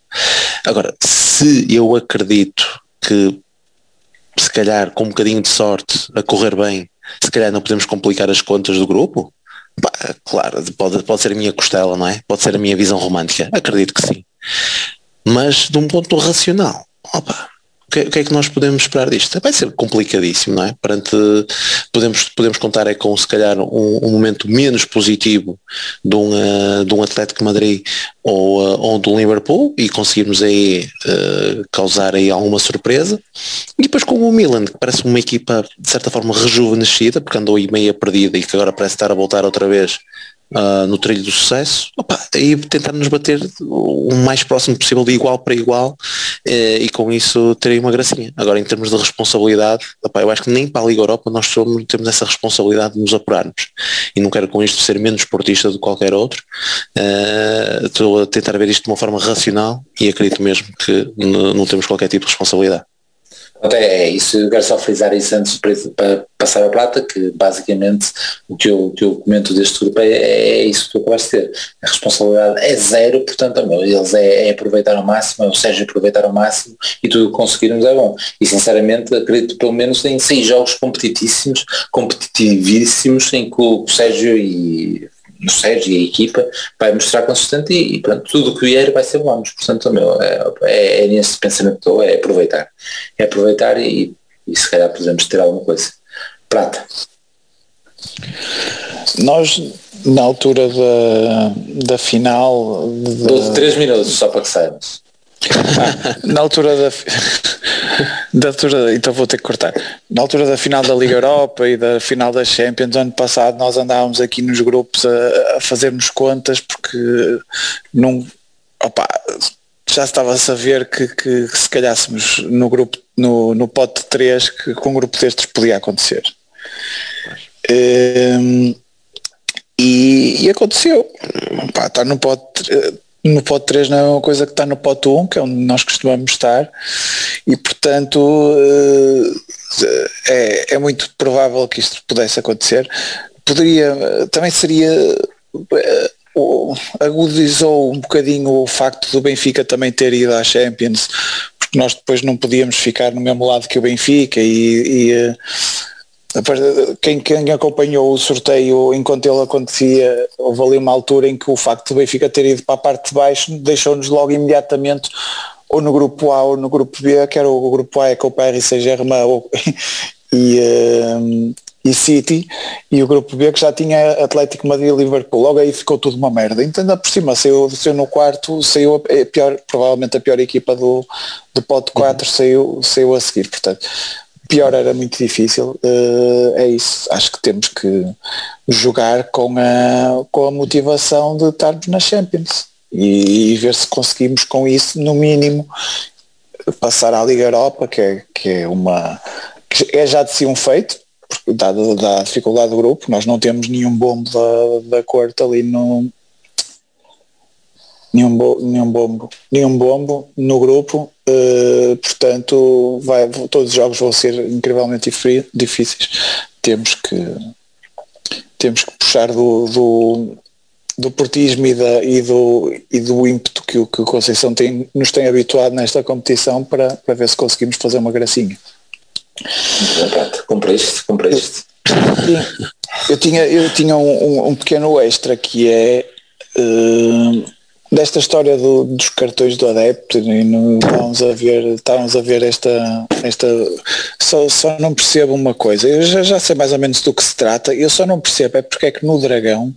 Agora, se eu acredito que se calhar com um bocadinho de sorte a correr bem, se calhar não podemos complicar as contas do grupo, pá, claro, pode, pode ser a minha costela, não é? Pode ser a minha visão romântica, acredito que sim mas de um ponto racional. Opa, o que, o que, é que nós podemos esperar disto? Vai ser complicadíssimo, não é? Perante, podemos, podemos contar é com se calhar um, um momento menos positivo de um, uh, de um Atlético Madrid ou, uh, ou do Liverpool e conseguirmos aí uh, causar aí alguma surpresa. E depois com o Milan, que parece uma equipa de certa forma rejuvenescida, porque andou aí meia perdida e que agora parece estar a voltar outra vez uh, no trilho do sucesso, opa, e tentar nos bater o mais próximo possível de igual para igual uh, e com isso terei uma gracinha. Agora em termos de responsabilidade, opa, eu acho que nem para a Liga Europa nós somos, temos essa responsabilidade de nos apurarmos e não quero com isto ser menos esportista do que qualquer outro, uh, estou a tentar ver isto de uma forma racional e acredito mesmo que não temos qualquer tipo de responsabilidade. É, isso, eu quero só frisar isso antes para passar a prata, que basicamente o que eu, que eu comento deste grupo é, é isso que tu acabaste de ter. A responsabilidade é zero, portanto, meu, eles é, é, aproveitar ao máximo, é o Sérgio aproveitar ao máximo e tudo o que conseguirmos é bom. E sinceramente acredito pelo menos em seis jogos competitíssimos, competitivíssimos, em que o Sérgio e no Sérgio e a equipa vai mostrar consistente e, e pronto, tudo o que vier vai ser bónus. Portanto, meu, é, é, é nesse pensamento que estou, é aproveitar. É aproveitar e, e se calhar podemos ter alguma coisa. Prata. Nós, na altura da, da final... De... 3 minutos, só para que saibas. Na altura da, da altura, então vou ter que cortar. Na altura da final da Liga Europa e da final da Champions, ano passado nós andávamos aqui nos grupos a, a fazermos contas porque não opa, já estava a saber que, que, que, se calhássemos no grupo, no, no pote 3 que com um grupo destes podia acontecer. Um, e, e, aconteceu. Opa, está no pote no pote 3 não é uma coisa que está no pote 1, que é onde nós costumamos estar, e portanto eh, é, é muito provável que isto pudesse acontecer. Poderia, também seria eh, agudizou um bocadinho o facto do Benfica também ter ido à Champions, porque nós depois não podíamos ficar no mesmo lado que o Benfica e, e eh, quem, quem, acompanhou o sorteio enquanto ele acontecia, houve ali uma altura em que o facto do Benfica ter ido para a parte de baixo deixou-nos logo imediatamente ou no grupo A ou no grupo B, que era o grupo A é com o Paris Saint-Germain e, um, e City e o grupo B que já tinha Atlético Madrid e Liverpool. Logo aí ficou tudo uma merda. Então ainda por cima saiu, saiu no quarto, saiu a pior, provavelmente a pior equipa do, do pote 4 uhum. saiu, saiu a seguir. Portanto, pior era muito difícil. Uh, é isso. Acho que temos que jogar com a, com a motivação de estarmos na Champions e, e ver se conseguimos com isso, no mínimo, passar à Liga Europa, que é, que é uma que é já de si um feito, dada da dificuldade do grupo, nós não temos nenhum bombo da, da corte ali no nenhum, bo, nenhum bombo nenhum bombo no grupo uh, portanto vai, todos os jogos vão ser incrivelmente difíceis temos que temos que puxar do, do, do portismo e, da, e, do, e do ímpeto que o, que o Conceição tem, nos tem habituado nesta competição para, para ver se conseguimos fazer uma gracinha. Cumpriste, cumpriste. Eu tinha, eu tinha um, um pequeno extra que é uh, desta história do, dos cartões do adepto e no, estávamos a ver, estávamos a ver esta, esta só, só não percebo uma coisa, eu já, já sei mais ou menos do que se trata, eu só não percebo é porque é que no Dragão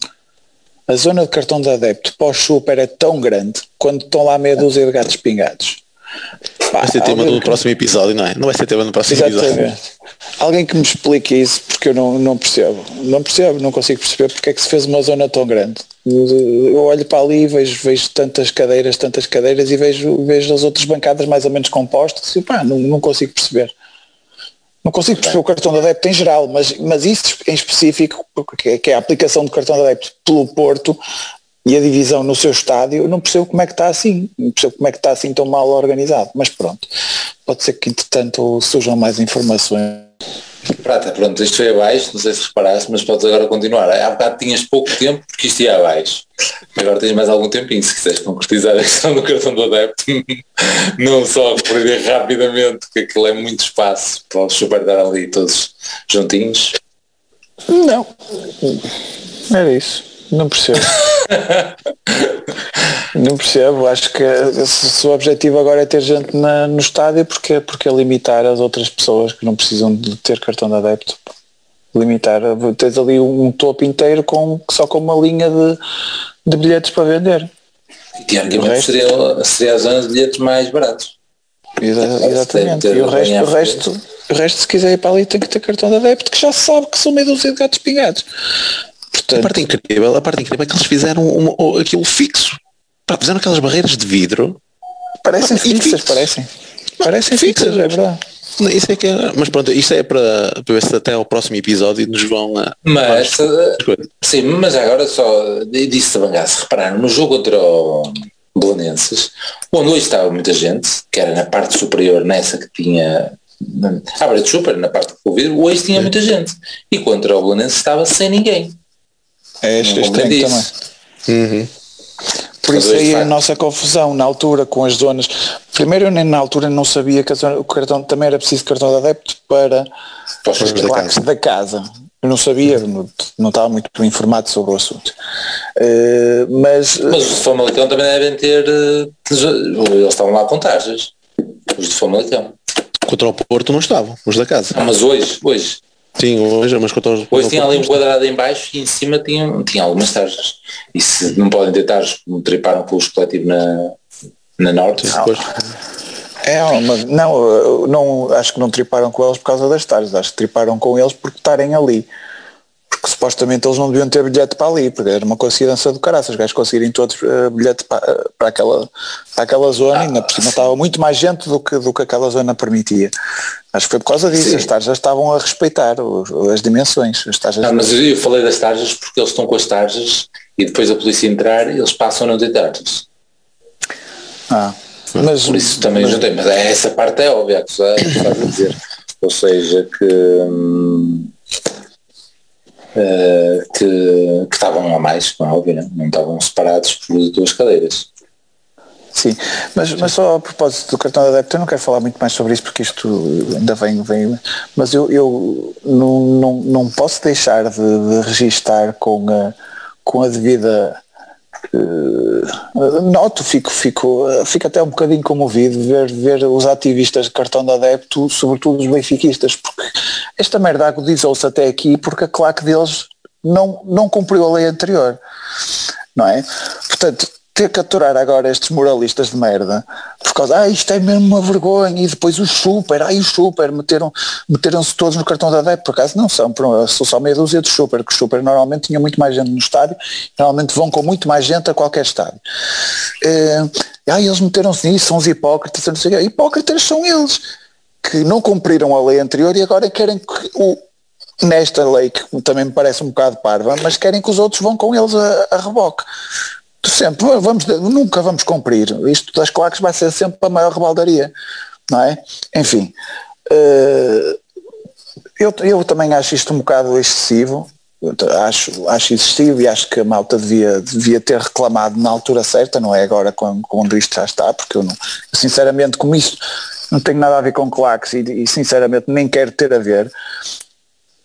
a zona de cartão de adepto pós-super é tão grande quando estão lá meia dúzia de gatos pingados. Vai ser tema do que... próximo episódio, não é? Não vai ser tema no próximo Exatamente. episódio. Alguém que me explique isso porque eu não, não percebo. Não percebo, não consigo perceber porque é que se fez uma zona tão grande. Eu olho para ali e vejo, vejo tantas cadeiras, tantas cadeiras e vejo, vejo as outras bancadas mais ou menos compostas e pá, não, não consigo perceber. Não consigo perceber o cartão de adepto em geral, mas, mas isso em específico, que é, que é a aplicação do cartão de adepto pelo Porto e a divisão no seu estádio, não percebo como é que está assim, não percebo como é que está assim tão mal organizado, mas pronto, pode ser que entretanto surjam mais informações. Prata, pronto, isto foi abaixo, não sei se reparaste, mas podes agora continuar. Há bocado tinhas pouco tempo porque isto ia abaixo. Agora tens mais algum tempinho, se quiseres concretizar a questão do cartão do adepto. não só referir rapidamente, que aquilo é muito espaço para os super dar ali todos juntinhos. Não, era isso. Não percebo. não percebo. Acho que se, o objetivo agora é ter gente na, no estádio, porque, porque é limitar as outras pessoas que não precisam de ter cartão de adepto. Limitar. Tens ali um topo inteiro com, só com uma linha de, de bilhetes para vender. Teoricamente resto... seria, seria a zona de bilhetes mais baratos. Exa exatamente. E o resto, o resto, o resto, se quiser ir para ali, tem que ter cartão de adepto, que já sabe que são meio dúzia de gatos pingados. Portanto, a parte incrível, a parte incrível é que eles fizeram um, um, aquilo fixo. Pá, fizeram aquelas barreiras de vidro. Parecem fixas, parecem. Parecem fixas, fixas, é verdade. Isso é que é, mas pronto, isto é para, para ver se até ao próximo episódio nos vão a. Mas, sim, mas agora só disse a se repararam, no jogo contra o Belenenses, onde hoje estava muita gente, que era na parte superior, nessa que tinha abre de super, na parte do vidro, hoje tinha muita gente. E contra o Belenenses estava sem ninguém. É estranho também. Uhum. Por isso aí a nossa confusão na altura com as zonas. Primeiro eu nem na altura não sabia que zona, o cartão também era preciso cartão de adepto para os claques da casa. Eu não sabia, não, não estava muito informado sobre o assunto. Uh, mas, mas os de Famalicão também devem ter. Eh, eles estavam lá com taxas. Os de Famalicão. Contra o Porto não estavam, os da casa. Ah, mas hoje, hoje. Sim, hoje, mas Hoje tinha ali um quadrado em baixo e em cima tinha, tinha algumas tarjas. E se não podem ter tarjas como triparam com os coletivos na, na Norte. Depois. É, mas não, não, acho que não triparam com eles por causa das tarjas, acho que triparam com eles por estarem ali porque supostamente eles não deviam ter bilhete para ali, porque era uma coincidência do caraças, os gajos conseguirem todos uh, bilhete para, uh, para, aquela, para aquela zona, ah, ainda por cima estava muito mais gente do que, do que aquela zona permitia. Acho que foi por causa disso, sim. as tarjas estavam a respeitar os, as dimensões. As tarjas não, mas eu falei das tarjas porque eles estão com as tarjas e depois a polícia entrar eles passam não ter tarjas. Ah, mas, por isso também mas, juntei, mas é, essa parte é óbvia que estás a dizer. Ou seja, que... Hum, uh, que, que estavam a mais, com a óbvio, não, não estavam separados por duas cadeiras. Sim, mas, mas só a propósito do cartão de adepto, eu não quero falar muito mais sobre isso porque isto ainda vem, vem. Mas eu, eu não, não, não posso deixar de, de registar com a, com a devida noto, fico, fico, fico até um bocadinho comovido ver, ver os ativistas de cartão de adepto, sobretudo os benfiquistas, porque esta merda agudizou-se até aqui porque a claque deles não, não cumpriu a lei anterior, não é? Portanto, ter que aturar agora estes moralistas de merda por causa, ah, isto é mesmo uma vergonha, e depois os super, ai os super, meteram, meteram-se todos no cartão da adepto, por acaso não são, são só meia dúzia de super, que os super normalmente tinham muito mais gente no estádio, normalmente vão com muito mais gente a qualquer estádio. Ah, eles meteram-se nisso, são os hipócritas, não sei, hipócritas são eles, que não cumpriram a lei anterior e agora querem que o, nesta lei, que também me parece um bocado parva, mas querem que os outros vão com eles a, a reboque sempre, vamos, nunca vamos cumprir. Isto das claques vai ser sempre a maior rebaldaria, não é? Enfim, uh, eu, eu também acho isto um bocado excessivo, acho, acho excessivo e acho que a malta devia, devia ter reclamado na altura certa, não é agora quando, quando isto já está, porque eu, não, sinceramente como isto não tem nada a ver com claques e, e, sinceramente nem quero ter a ver,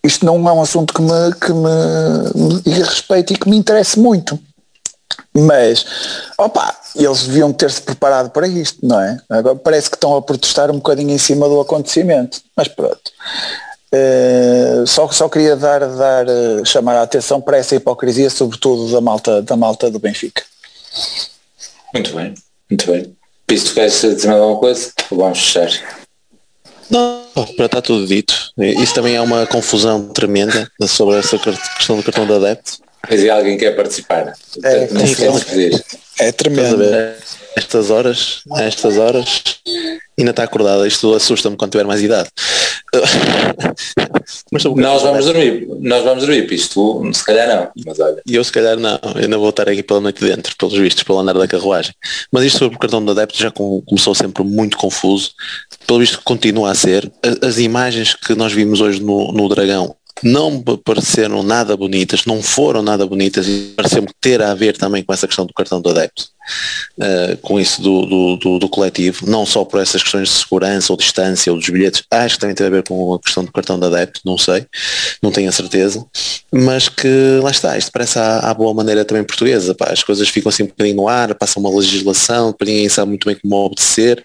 isto não é um assunto que me, que me, me diga respeito e que me interesse muito. Mas, opa, eles deviam ter-se preparado para isto, não é? Agora parece que estão a protestar um bocadinho em cima do acontecimento. Mas pronto. Uh, só, só queria dar, dar, uh, chamar a atenção para essa hipocrisia, sobretudo da malta, da malta do Benfica. Muito bem, muito bem. Pisto, queres dizer alguma coisa? Vamos fechar. Não, para estar tudo dito. Isso também é uma confusão tremenda sobre essa questão do cartão de adepto. Mas e alguém quer participar? É, não se é tremendo. Estas horas, estas horas, ainda está acordada. Isto assusta-me quando tiver mais idade. Mas nós vamos dormir, nós vamos dormir, isto se calhar não, mas olha. E eu se calhar não, eu ainda vou estar aqui pela noite dentro, pelos vistos, pelo andar da carruagem. Mas isto sobre o cartão de adepto já começou sempre muito confuso, pelo visto continua a ser. As imagens que nós vimos hoje no, no Dragão não pareceram nada bonitas, não foram nada bonitas e pareceu-me ter a ver também com essa questão do cartão do adepto, uh, com isso do, do, do, do, coletivo, não só por essas questões de segurança ou distância ou dos bilhetes, acho que também tem a ver com a questão do cartão do adepto, não sei, não tenho a certeza, mas que lá está, isto parece a, a boa maneira também portuguesa, pá, as coisas ficam assim um bocadinho no ar, passa uma legislação, ninguém sabe muito bem como obedecer,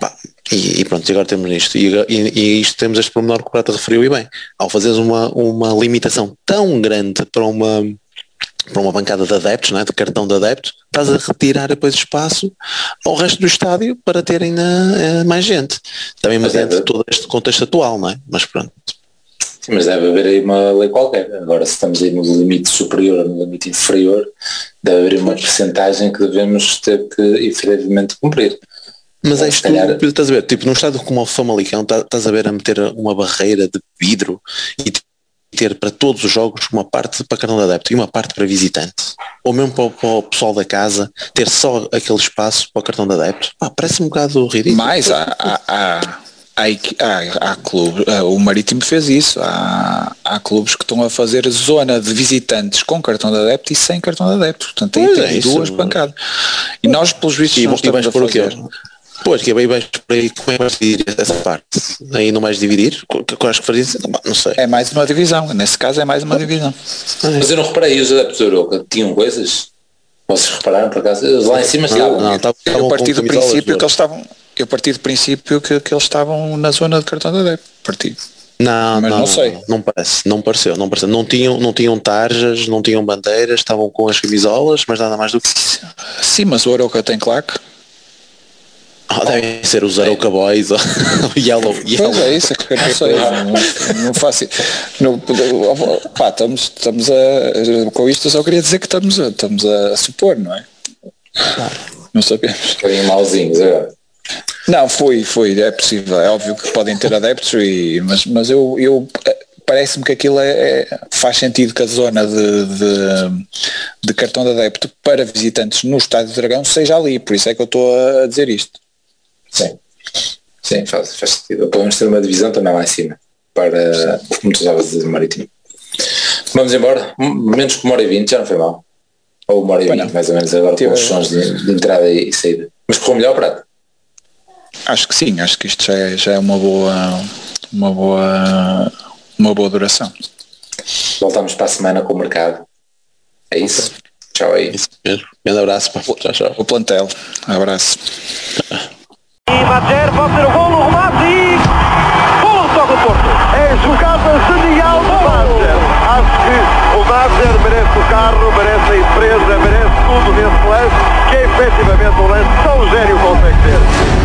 pá, e, e, pronto, agora temos isto. E, e, e, isto temos este pormenor que o Prata referiu e bem. Ao fazeres uma, uma limitação tão grande para uma, para uma bancada de adeptos, não é? de cartão de adeptos, estás a retirar depois espaço ao resto do estádio para terem uh, mais gente. Também mediante todo este contexto atual, não é? Mas pronto. Sim, mas deve haver aí uma lei qualquer. Agora se estamos aí no limite superior ou no limite inferior, deve haver uma percentagem que devemos ter que efetivamente cumprir. Mas é isto, calhar... estás a ver, tipo, num estado como o Famalicão, tá, estás a ver a meter uma barreira de vidro e ter para todos os jogos uma parte para cartão de adepto e uma parte para visitante. Ou mesmo para, para o pessoal da casa ter só aquele espaço para o cartão de adepto. Pá, parece um bocado ridículo. Mais, há, há, há, há, clubes, o Marítimo fez isso, há, há clubes que estão a fazer zona de visitantes com cartão de adepto e sem cartão de adepto. Portanto, aí tem é duas bancadas. E nós, pelos vistos, e, não estamos a fazer. Pois, que é bem baixo por aí, como é que vais dividir essa parte? Aí não vais dividir? Que acho que fazia não sei. É mais uma divisão, nesse caso é mais uma divisão. Mas eu não reparei, os adeptos da Europa tinham coisas? Vocês repararam por acaso? Eles lá em cima estavam. Não, não, eu parti do princípio que eles estavam. Eu parti do princípio que, que eles estavam na zona de cartão de adepto. Parti. Não, mas não, não sei. Não parece, não pareceu, não pareceu. Não tinham, não tinham tarjas, não tinham bandeiras, estavam com as camisolas, mas nada mais do que isso. Sim, mas o Aroca tem claque. Oh, devem ser os Arouca Boys ou Yellow, Yellow. Pois é isso, que eu não sei, não, não faço não, pá, estamos, estamos a, com isto eu só queria dizer que estamos a, estamos a supor, não é? Não sabemos. Um mauzinhos agora. Não, foi, foi, é possível, é óbvio que podem ter adeptos, e, mas, mas eu, eu parece-me que aquilo é, é, faz sentido que a zona de, de, de, cartão de adepto para visitantes no Estádio do Dragão seja ali, por isso é que eu estou a dizer isto. Sim, sim, faz, faz sentido. Podemos ter uma divisão também lá em cima para, como tu estavas dizer, marítimo. Vamos embora, menos que uma hora e vinte, já não foi mal. Ou uma hora e vinte, mais ou menos, agora com os sons de, de, entrada e saída. Mas correu melhor prato? Acho que sim, acho que isto já é, já é uma boa uma boa uma boa duração. Voltamos para a semana com o mercado. É isso? Tchau aí. Isso mesmo. Grande abraço. Tchau, tchau. O plantel. Abraço. E Madjer pode ser o golo, o remate e... Golo só do Porto. É jogada genial do Madjer. Acho que o Madjer merece o carro, merece a empresa, merece tudo nesse lance, que é efetivamente um lance tão gênio consegue ter.